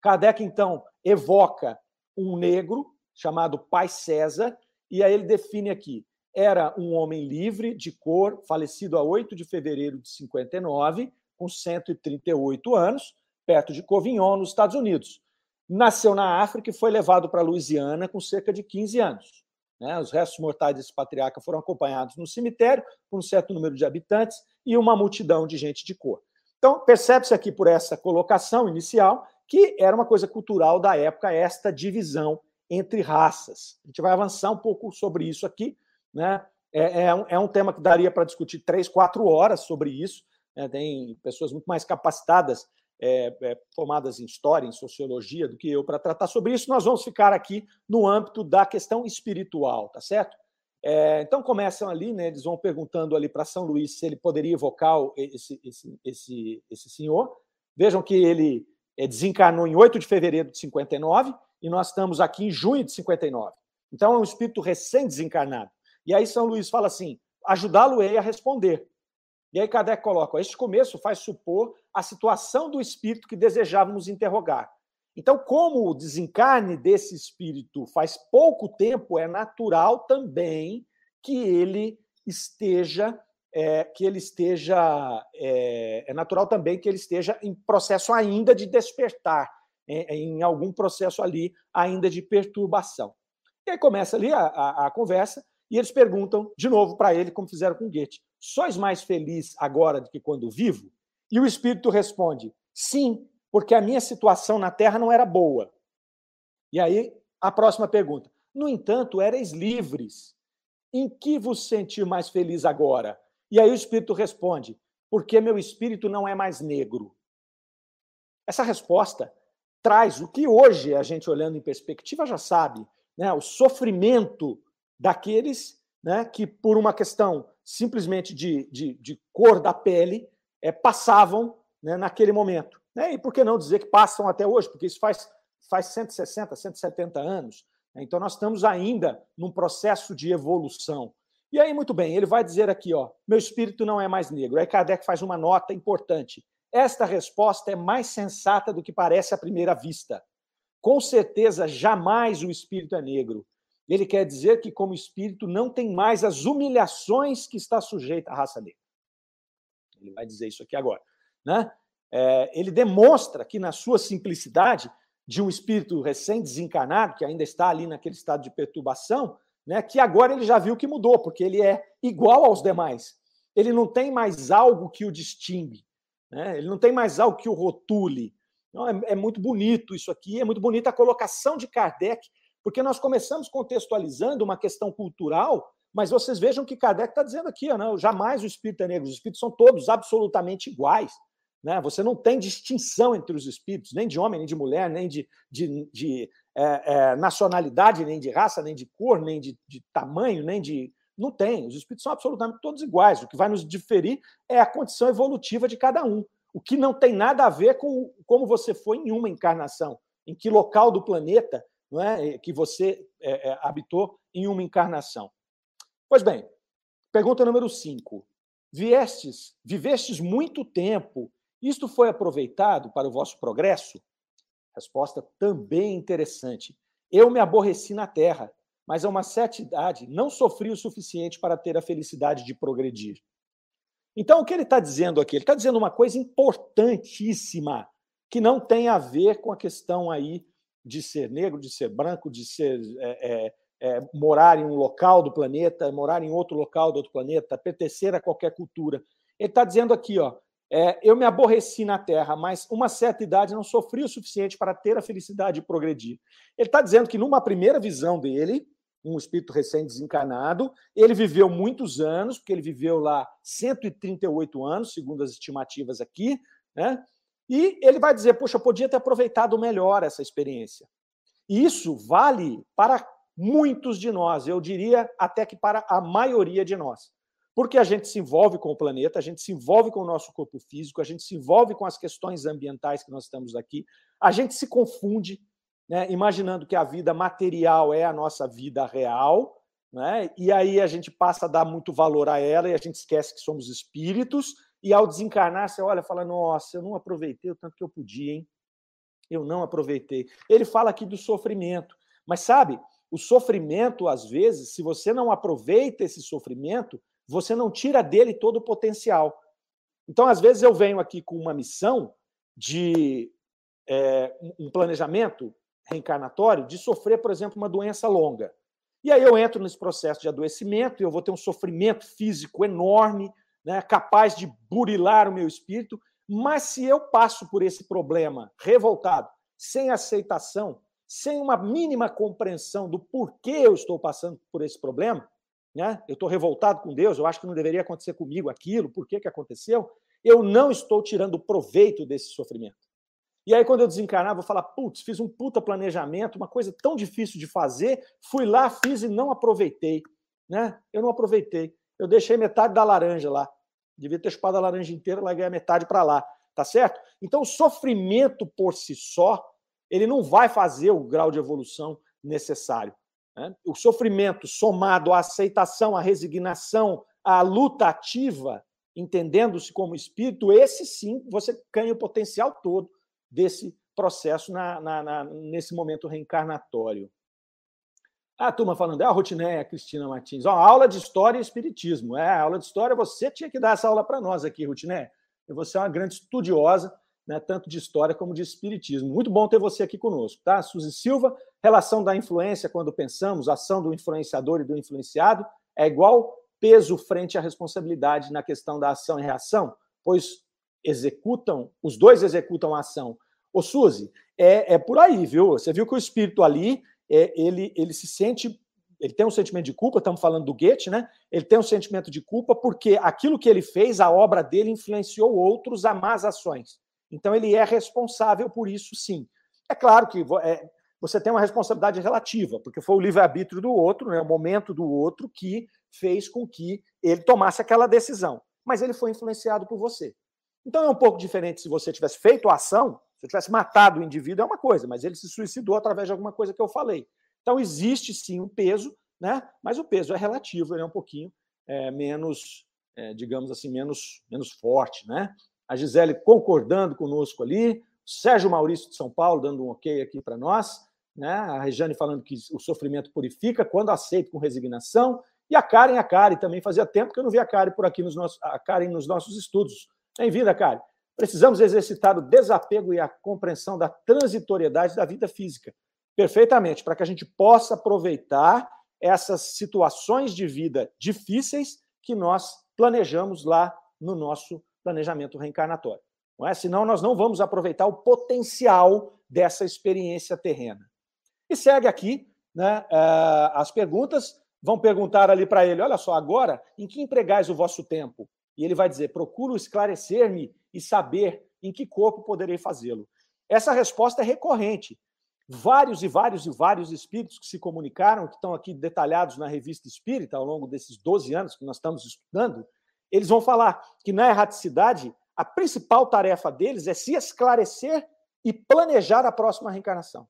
Kardec, então, evoca um negro chamado Pai César, e aí ele define aqui: era um homem livre, de cor, falecido a 8 de fevereiro de 59, com 138 anos, perto de Covignon, nos Estados Unidos. Nasceu na África e foi levado para Louisiana com cerca de 15 anos. Né? Os restos mortais desse patriarca foram acompanhados no cemitério por um certo número de habitantes e uma multidão de gente de cor. Então, percebe-se aqui por essa colocação inicial que era uma coisa cultural da época esta divisão entre raças. A gente vai avançar um pouco sobre isso aqui. Né? É, é, um, é um tema que daria para discutir três, quatro horas sobre isso. Né? Tem pessoas muito mais capacitadas é, é, formadas em história, em sociologia, do que eu para tratar sobre isso. Nós vamos ficar aqui no âmbito da questão espiritual, tá certo? É, então começam ali, né? Eles vão perguntando ali para São Luís se ele poderia evocar esse, esse, esse, esse senhor. Vejam que ele é, desencarnou em 8 de fevereiro de 59 e nós estamos aqui em junho de 59. Então é um espírito recém-desencarnado. E aí São Luís fala assim: ajudá-lo-ei a responder. E aí Kardec coloca: este começo faz supor a situação do espírito que desejávamos interrogar. Então, como o desencarne desse espírito faz pouco tempo, é natural também que ele esteja é, que ele esteja é, é, natural também que ele esteja em processo ainda de despertar. em, em algum processo ali ainda de perturbação. E aí começa ali a, a, a conversa e eles perguntam de novo para ele, como fizeram com Goethe: Sois mais feliz agora do que quando vivo? E o espírito responde: Sim, porque a minha situação na terra não era boa. E aí a próxima pergunta: No entanto, erais livres. Em que vos sentir mais feliz agora? E aí o espírito responde: Porque meu espírito não é mais negro. Essa resposta traz o que hoje a gente olhando em perspectiva já sabe, né? O sofrimento daqueles né, que, por uma questão simplesmente de, de, de cor da pele, é, passavam né, naquele momento. Né? E por que não dizer que passam até hoje? Porque isso faz, faz 160, 170 anos. Né? Então, nós estamos ainda num processo de evolução. E aí, muito bem, ele vai dizer aqui, ó, meu espírito não é mais negro. Aí Kardec faz uma nota importante. Esta resposta é mais sensata do que parece à primeira vista. Com certeza, jamais o espírito é negro. Ele quer dizer que, como espírito, não tem mais as humilhações que está sujeita à raça negra. Ele vai dizer isso aqui agora. Né? É, ele demonstra que, na sua simplicidade, de um espírito recém-desencarnado, que ainda está ali naquele estado de perturbação, né, que agora ele já viu que mudou, porque ele é igual aos demais. Ele não tem mais algo que o distingue, né? ele não tem mais algo que o rotule. Então, é, é muito bonito isso aqui, é muito bonita a colocação de Kardec porque nós começamos contextualizando uma questão cultural, mas vocês vejam que Kardec está dizendo aqui, não, jamais o espírito é negro, os espíritos são todos absolutamente iguais. Né? Você não tem distinção entre os espíritos, nem de homem, nem de mulher, nem de, de, de é, é, nacionalidade, nem de raça, nem de cor, nem de, de tamanho, nem de. Não tem. Os espíritos são absolutamente todos iguais. O que vai nos diferir é a condição evolutiva de cada um. O que não tem nada a ver com como você foi em uma encarnação, em que local do planeta não é? que você é, é, habitou em uma encarnação. Pois bem, pergunta número 5. Viestes, vivestes muito tempo, isto foi aproveitado para o vosso progresso? Resposta também interessante. Eu me aborreci na terra, mas a uma certa idade não sofri o suficiente para ter a felicidade de progredir. Então, o que ele está dizendo aqui? Ele está dizendo uma coisa importantíssima, que não tem a ver com a questão aí de ser negro, de ser branco, de ser é, é, é, morar em um local do planeta, morar em outro local do outro planeta, pertencer a qualquer cultura. Ele está dizendo aqui, ó, é, eu me aborreci na Terra, mas uma certa idade não sofri o suficiente para ter a felicidade de progredir. Ele está dizendo que numa primeira visão dele, um espírito recém-desencarnado, ele viveu muitos anos, porque ele viveu lá 138 anos, segundo as estimativas aqui, né? E ele vai dizer: Poxa, eu podia ter aproveitado melhor essa experiência. E isso vale para muitos de nós, eu diria até que para a maioria de nós. Porque a gente se envolve com o planeta, a gente se envolve com o nosso corpo físico, a gente se envolve com as questões ambientais que nós estamos aqui, a gente se confunde, né, imaginando que a vida material é a nossa vida real, né, e aí a gente passa a dar muito valor a ela e a gente esquece que somos espíritos e ao desencarnar, você olha e fala: Nossa, eu não aproveitei o tanto que eu podia, hein? Eu não aproveitei. Ele fala aqui do sofrimento. Mas sabe, o sofrimento, às vezes, se você não aproveita esse sofrimento, você não tira dele todo o potencial. Então, às vezes, eu venho aqui com uma missão de é, um planejamento reencarnatório de sofrer, por exemplo, uma doença longa. E aí eu entro nesse processo de adoecimento e eu vou ter um sofrimento físico enorme, né, capaz de burilar o meu espírito, mas se eu passo por esse problema revoltado, sem aceitação, sem uma mínima compreensão do porquê eu estou passando por esse problema, né? eu estou revoltado com Deus, eu acho que não deveria acontecer comigo aquilo, por que, que aconteceu? Eu não estou tirando proveito desse sofrimento. E aí, quando eu desencarnar, vou falar: putz, fiz um puta planejamento, uma coisa tão difícil de fazer, fui lá, fiz e não aproveitei. Né? Eu não aproveitei. Eu deixei metade da laranja lá. Devia ter chupado a laranja inteira, larguei a metade para lá. Tá certo? Então, o sofrimento por si só, ele não vai fazer o grau de evolução necessário. Né? O sofrimento somado à aceitação, à resignação, à luta ativa, entendendo-se como espírito, esse sim você ganha o potencial todo desse processo na, na, na, nesse momento reencarnatório. A turma falando, é a Rotinéia Cristina Martins. Ó, aula de História e Espiritismo. É, aula de História, você tinha que dar essa aula para nós aqui, Rotinéia. Você é uma grande estudiosa né, tanto de história como de espiritismo. Muito bom ter você aqui conosco, tá? Suzy Silva, relação da influência quando pensamos, ação do influenciador e do influenciado é igual peso frente à responsabilidade na questão da ação e reação, pois executam, os dois executam a ação. Ô, Suzy, é, é por aí, viu? Você viu que o espírito ali, é, ele, ele se sente ele tem um sentimento de culpa, estamos falando do Goethe, né? Ele tem um sentimento de culpa porque aquilo que ele fez, a obra dele influenciou outros a más ações. Então ele é responsável por isso, sim. É claro que é, você tem uma responsabilidade relativa, porque foi o livre-arbítrio do outro, né, o momento do outro, que fez com que ele tomasse aquela decisão. Mas ele foi influenciado por você. Então é um pouco diferente se você tivesse feito a ação, se eu tivesse matado o indivíduo, é uma coisa, mas ele se suicidou através de alguma coisa que eu falei. Então existe sim um peso, né? mas o peso é relativo, ele é um pouquinho é, menos, é, digamos assim, menos, menos forte. Né? A Gisele concordando conosco ali, Sérgio Maurício de São Paulo dando um ok aqui para nós, né? a Regiane falando que o sofrimento purifica quando aceito com resignação, e a Karen, a Karen também fazia tempo que eu não via a Karen por aqui, nos nossos, a Karen nos nossos estudos. Bem-vinda, Karen. Precisamos exercitar o desapego e a compreensão da transitoriedade da vida física. Perfeitamente, para que a gente possa aproveitar essas situações de vida difíceis que nós planejamos lá no nosso planejamento reencarnatório. Não é? Senão, nós não vamos aproveitar o potencial dessa experiência terrena. E segue aqui né, uh, as perguntas. Vão perguntar ali para ele: olha só, agora, em que empregais o vosso tempo? E ele vai dizer: procuro esclarecer-me e saber em que corpo poderei fazê-lo. Essa resposta é recorrente. Vários e vários e vários espíritos que se comunicaram, que estão aqui detalhados na revista Espírita ao longo desses 12 anos que nós estamos estudando, eles vão falar que na erraticidade a principal tarefa deles é se esclarecer e planejar a próxima reencarnação.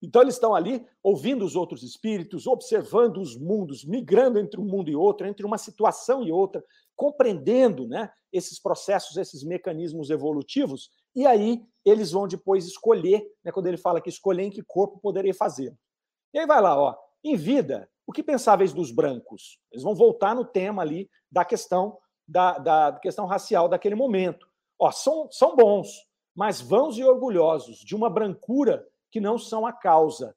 Então, eles estão ali ouvindo os outros espíritos, observando os mundos, migrando entre um mundo e outro, entre uma situação e outra, compreendendo né, esses processos, esses mecanismos evolutivos, e aí eles vão depois escolher, né, quando ele fala que escolher em que corpo poderia fazer. E aí vai lá, ó, em vida, o que pensáveis dos brancos? Eles vão voltar no tema ali da questão da, da questão racial daquele momento. Ó, são, são bons, mas vãos e orgulhosos, de uma brancura que não são a causa.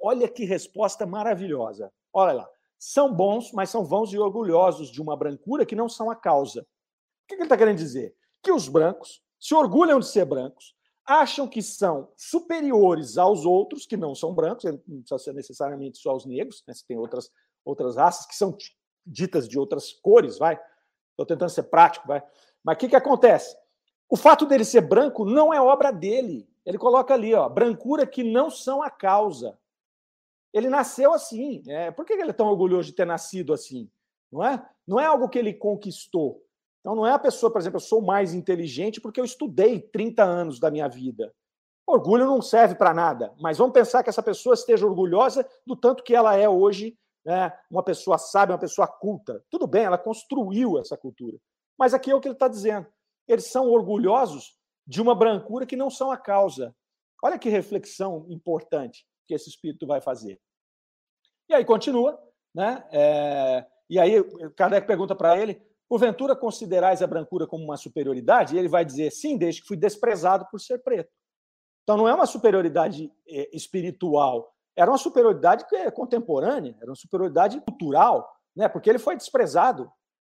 Olha que resposta maravilhosa. Olha lá. São bons, mas são vãos e orgulhosos de uma brancura que não são a causa. O que ele está querendo dizer? Que os brancos se orgulham de ser brancos, acham que são superiores aos outros que não são brancos, não precisa ser necessariamente só os negros, né? tem outras, outras raças que são ditas de outras cores, vai. Estou tentando ser prático, vai. Mas o que, que acontece? O fato dele ser branco não é obra dele. Ele coloca ali, ó, brancura que não são a causa. Ele nasceu assim. É, por que ele é tão orgulhoso de ter nascido assim? Não é? Não é algo que ele conquistou. Então não é a pessoa, por exemplo, eu sou mais inteligente porque eu estudei 30 anos da minha vida. Orgulho não serve para nada, mas vamos pensar que essa pessoa esteja orgulhosa do tanto que ela é hoje né, uma pessoa sábia, uma pessoa culta. Tudo bem, ela construiu essa cultura. Mas aqui é o que ele está dizendo. Eles são orgulhosos de uma brancura que não são a causa. Olha que reflexão importante que esse espírito vai fazer. E aí continua, né? É, e aí Kardec pergunta para ele: porventura considerais a brancura como uma superioridade? E ele vai dizer: sim, desde que fui desprezado por ser preto. Então não é uma superioridade é, espiritual, era uma superioridade é contemporânea, era uma superioridade cultural, né? Porque ele foi desprezado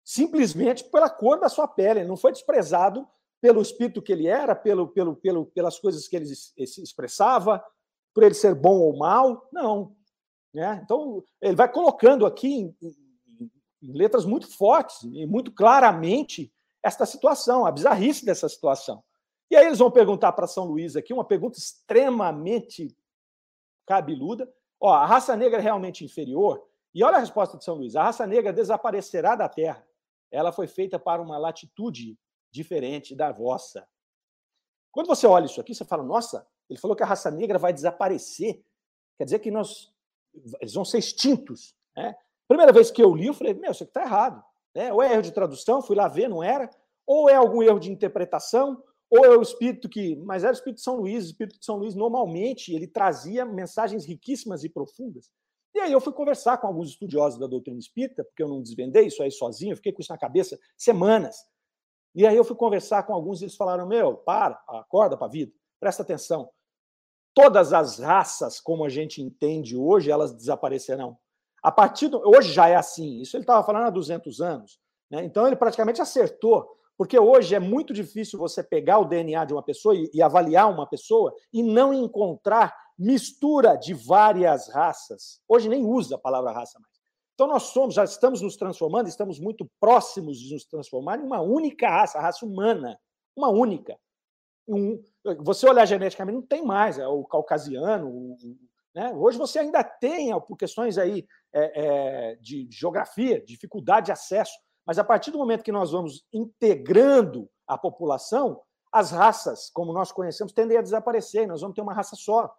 simplesmente pela cor da sua pele, ele não foi desprezado pelo espírito que ele era, pelo, pelo, pelo, pelas coisas que ele se expressava, por ele ser bom ou mal. Não. Né? Então, ele vai colocando aqui em, em, em letras muito fortes e muito claramente esta situação, a bizarrice dessa situação. E aí eles vão perguntar para São Luís aqui uma pergunta extremamente cabeluda. Ó, a raça negra é realmente inferior? E olha a resposta de São Luís: a raça negra desaparecerá da Terra. Ela foi feita para uma latitude diferente da vossa. Quando você olha isso aqui, você fala, nossa, ele falou que a raça negra vai desaparecer. Quer dizer que nós, eles vão ser extintos. Né? Primeira vez que eu li, eu falei, meu, isso aqui está errado. Né? Ou é erro de tradução, fui lá ver, não era. Ou é algum erro de interpretação, ou é o espírito que. Mas era o espírito de São Luís. O espírito de São Luís, normalmente, ele trazia mensagens riquíssimas e profundas. E aí eu fui conversar com alguns estudiosos da doutrina espírita, porque eu não desvendei isso aí sozinho, eu fiquei com isso na cabeça semanas. E aí eu fui conversar com alguns e eles falaram: Meu, para, acorda para a vida, presta atenção. Todas as raças, como a gente entende hoje, elas desaparecerão. A partir do, hoje já é assim. Isso ele estava falando há 200 anos. Né? Então ele praticamente acertou, porque hoje é muito difícil você pegar o DNA de uma pessoa e, e avaliar uma pessoa e não encontrar mistura de várias raças. Hoje nem usa a palavra raça mais. Então nós somos, já estamos nos transformando, estamos muito próximos de nos transformar em uma única raça, a raça humana, uma única. Um, você olhar geneticamente, não tem mais, é o caucasiano. O, né? Hoje você ainda tem, por questões aí é, é, de geografia, dificuldade de acesso, mas a partir do momento que nós vamos integrando a população, as raças, como nós conhecemos, tendem a desaparecer, nós vamos ter uma raça só.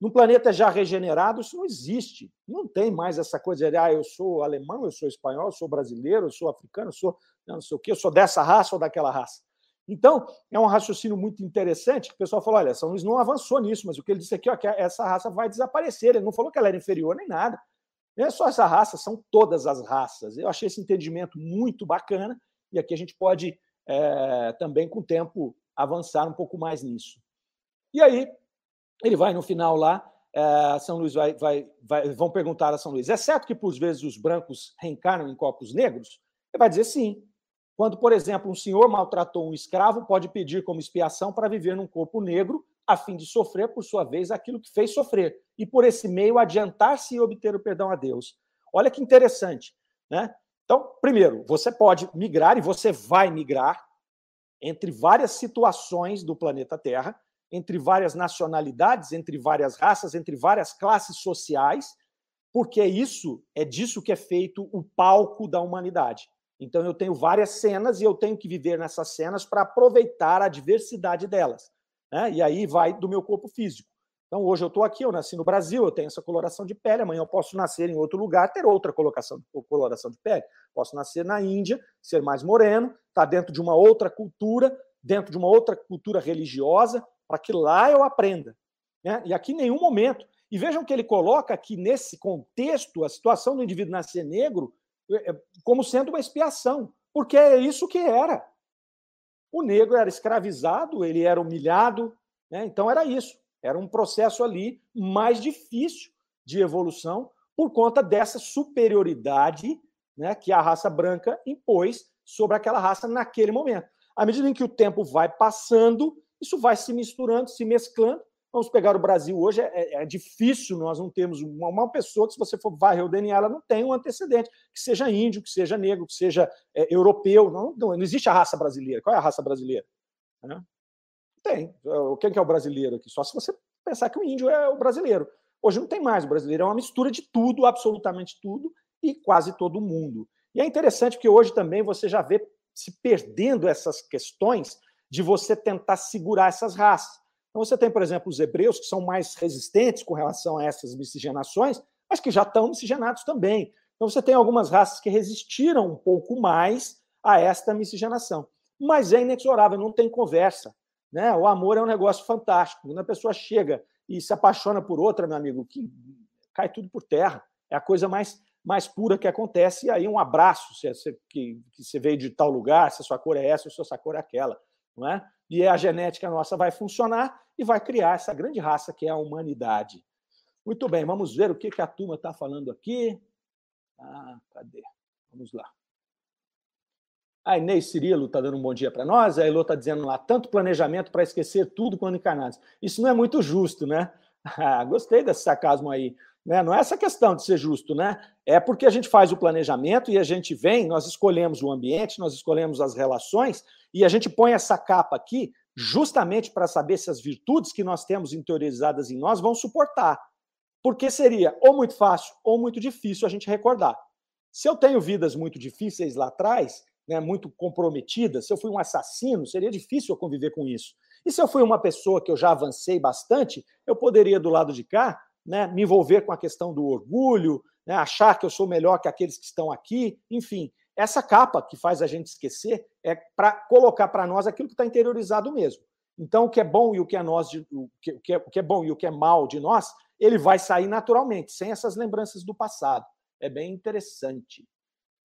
Num planeta já regenerado, isso não existe. Não tem mais essa coisa de, ah, eu sou alemão, eu sou espanhol, eu sou brasileiro, eu sou africano, eu sou não sei o quê, eu sou dessa raça ou daquela raça. Então, é um raciocínio muito interessante, que o pessoal falou, olha, São Luís não avançou nisso, mas o que ele disse aqui, ó, que essa raça vai desaparecer. Ele não falou que ela era inferior nem nada. Não é só essa raça, são todas as raças. Eu achei esse entendimento muito bacana e aqui a gente pode é, também, com o tempo, avançar um pouco mais nisso. E aí, ele vai no final lá, é, São Luís vai, vai, vai, vão perguntar a São Luís: é certo que por vezes os brancos reencarnam em corpos negros? Ele vai dizer sim. Quando, por exemplo, um senhor maltratou um escravo, pode pedir como expiação para viver num corpo negro a fim de sofrer, por sua vez, aquilo que fez sofrer, e por esse meio adiantar-se e obter o perdão a Deus. Olha que interessante. Né? Então, primeiro, você pode migrar e você vai migrar entre várias situações do planeta Terra, entre várias nacionalidades, entre várias raças, entre várias classes sociais, porque isso é disso que é feito o palco da humanidade. Então eu tenho várias cenas e eu tenho que viver nessas cenas para aproveitar a diversidade delas. Né? E aí vai do meu corpo físico. Então, hoje eu estou aqui, eu nasci no Brasil, eu tenho essa coloração de pele, amanhã eu posso nascer em outro lugar, ter outra colocação, coloração de pele. Posso nascer na Índia, ser mais moreno, estar tá dentro de uma outra cultura, dentro de uma outra cultura religiosa, para que lá eu aprenda. Né? E aqui, em nenhum momento. E vejam que ele coloca aqui, nesse contexto, a situação do indivíduo nascer negro é, é, como sendo uma expiação, porque é isso que era. O negro era escravizado, ele era humilhado, né? então era isso. Era um processo ali mais difícil de evolução por conta dessa superioridade né, que a raça branca impôs sobre aquela raça naquele momento. À medida em que o tempo vai passando, isso vai se misturando, se mesclando, Vamos pegar o Brasil hoje, é, é, é difícil nós não termos uma, uma, pessoa que, se você for varrer o DNA, ela não tem um antecedente, que seja índio, que seja negro, que seja é, europeu. Não, não, não, existe a raça brasileira. Qual é a raça brasileira? Né? Tem. Quem que é o brasileiro aqui? Só se você pensar que o índio é o brasileiro. Hoje não tem mais. O brasileiro é uma mistura de tudo, absolutamente tudo, e quase todo mundo. E é interessante porque hoje também você já vê se perdendo essas questões de você tentar segurar essas raças. Então, você tem, por exemplo, os hebreus, que são mais resistentes com relação a essas miscigenações, mas que já estão miscigenados também. Então, você tem algumas raças que resistiram um pouco mais a esta miscigenação. Mas é inexorável, não tem conversa. Né? O amor é um negócio fantástico. Quando a pessoa chega e se apaixona por outra, meu amigo, que cai tudo por terra. É a coisa mais, mais pura que acontece. E aí, um abraço, se, se, que, que você veio de tal lugar, se a sua cor é essa, se a sua cor é aquela. Não é? E a genética nossa vai funcionar e vai criar essa grande raça que é a humanidade. Muito bem, vamos ver o que, que a turma está falando aqui. Ah, cadê? Vamos lá. A Inês Cirilo está dando um bom dia para nós. A Elô está dizendo lá, tanto planejamento para esquecer tudo quando encarnados. Isso não é muito justo, né? Ah, gostei desse sarcasmo aí. Né? Não é essa questão de ser justo, né? É porque a gente faz o planejamento e a gente vem, nós escolhemos o ambiente, nós escolhemos as relações e a gente põe essa capa aqui justamente para saber se as virtudes que nós temos interiorizadas em nós vão suportar. Porque seria ou muito fácil ou muito difícil a gente recordar. Se eu tenho vidas muito difíceis lá atrás, né, muito comprometidas, se eu fui um assassino, seria difícil eu conviver com isso. E se eu fui uma pessoa que eu já avancei bastante, eu poderia, do lado de cá, né, me envolver com a questão do orgulho, né, achar que eu sou melhor que aqueles que estão aqui, enfim. Essa capa que faz a gente esquecer é para colocar para nós aquilo que está interiorizado mesmo. Então, o que é bom e o que é nós, o que, o, que é, o que é bom e o que é mal de nós, ele vai sair naturalmente, sem essas lembranças do passado. É bem interessante.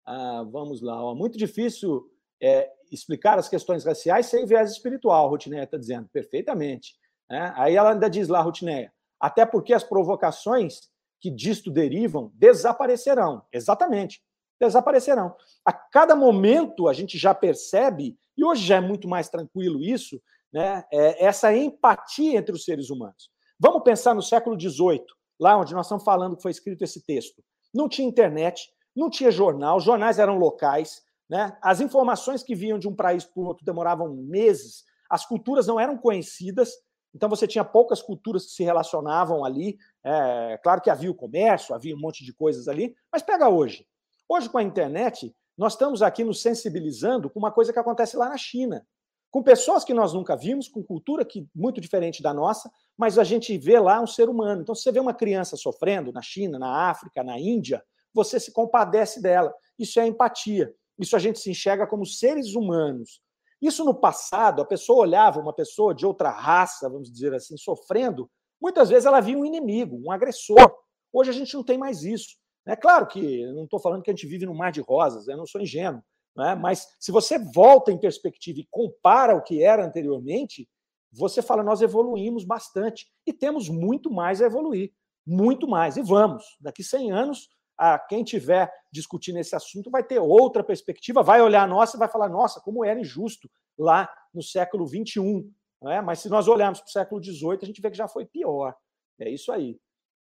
Ah, vamos lá. Ó. Muito difícil é, explicar as questões raciais sem viés espiritual, Rutineia está dizendo, perfeitamente. Né? Aí ela ainda diz lá, Rutineia, até porque as provocações que disto derivam desaparecerão. Exatamente, desaparecerão. A cada momento a gente já percebe, e hoje já é muito mais tranquilo isso, né, é essa empatia entre os seres humanos. Vamos pensar no século XVIII, lá onde nós estamos falando que foi escrito esse texto. Não tinha internet, não tinha jornal, os jornais eram locais, né? as informações que vinham de um país para o outro demoravam meses, as culturas não eram conhecidas, então você tinha poucas culturas que se relacionavam ali. É, claro que havia o comércio, havia um monte de coisas ali, mas pega hoje. Hoje, com a internet, nós estamos aqui nos sensibilizando com uma coisa que acontece lá na China. Com pessoas que nós nunca vimos, com cultura que muito diferente da nossa, mas a gente vê lá um ser humano. Então, se você vê uma criança sofrendo na China, na África, na Índia, você se compadece dela. Isso é empatia. Isso a gente se enxerga como seres humanos. Isso no passado, a pessoa olhava uma pessoa de outra raça, vamos dizer assim, sofrendo, muitas vezes ela via um inimigo, um agressor. Hoje a gente não tem mais isso. É claro que não estou falando que a gente vive num mar de rosas, eu não sou ingênuo, né? mas se você volta em perspectiva e compara o que era anteriormente, você fala, nós evoluímos bastante e temos muito mais a evoluir, muito mais, e vamos. Daqui 100 anos, a quem tiver discutindo esse assunto vai ter outra perspectiva, vai olhar a nossa e vai falar, nossa, como era injusto lá no século XXI. Né? Mas se nós olharmos para o século XVIII, a gente vê que já foi pior. É isso aí.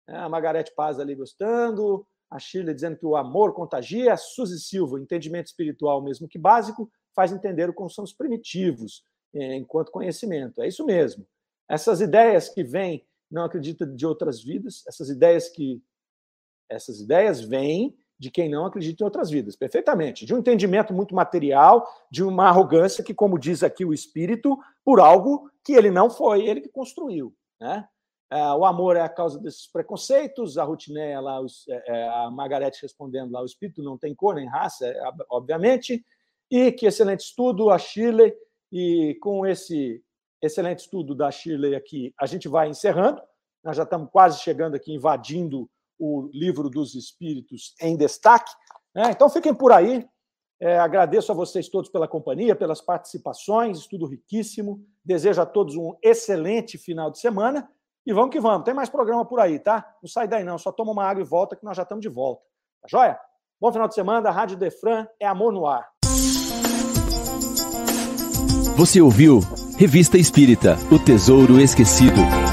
É, a Margarete Paz ali gostando, a Shirley dizendo que o amor contagia, a Suzy Silva, entendimento espiritual mesmo que básico, faz entender como são os primitivos é, enquanto conhecimento. É isso mesmo. Essas ideias que vêm, não acredita de outras vidas, essas ideias que essas ideias vêm de quem não acredita em outras vidas, perfeitamente. De um entendimento muito material, de uma arrogância que, como diz aqui o espírito, por algo que ele não foi, ele que construiu. Né? É, o amor é a causa desses preconceitos, a Rutineia lá, é, é, a Margarete respondendo lá, o espírito não tem cor nem raça, obviamente, e que excelente estudo, a Shirley, e com esse excelente estudo da Shirley aqui, a gente vai encerrando, nós já estamos quase chegando aqui, invadindo o livro dos Espíritos em destaque. Né? Então fiquem por aí. É, agradeço a vocês todos pela companhia, pelas participações, estudo riquíssimo. Desejo a todos um excelente final de semana. E vamos que vamos. Tem mais programa por aí, tá? Não sai daí, não. Só toma uma água e volta, que nós já estamos de volta. Tá joia? Bom final de semana. A Rádio Defran é amor no ar. Você ouviu Revista Espírita O Tesouro Esquecido.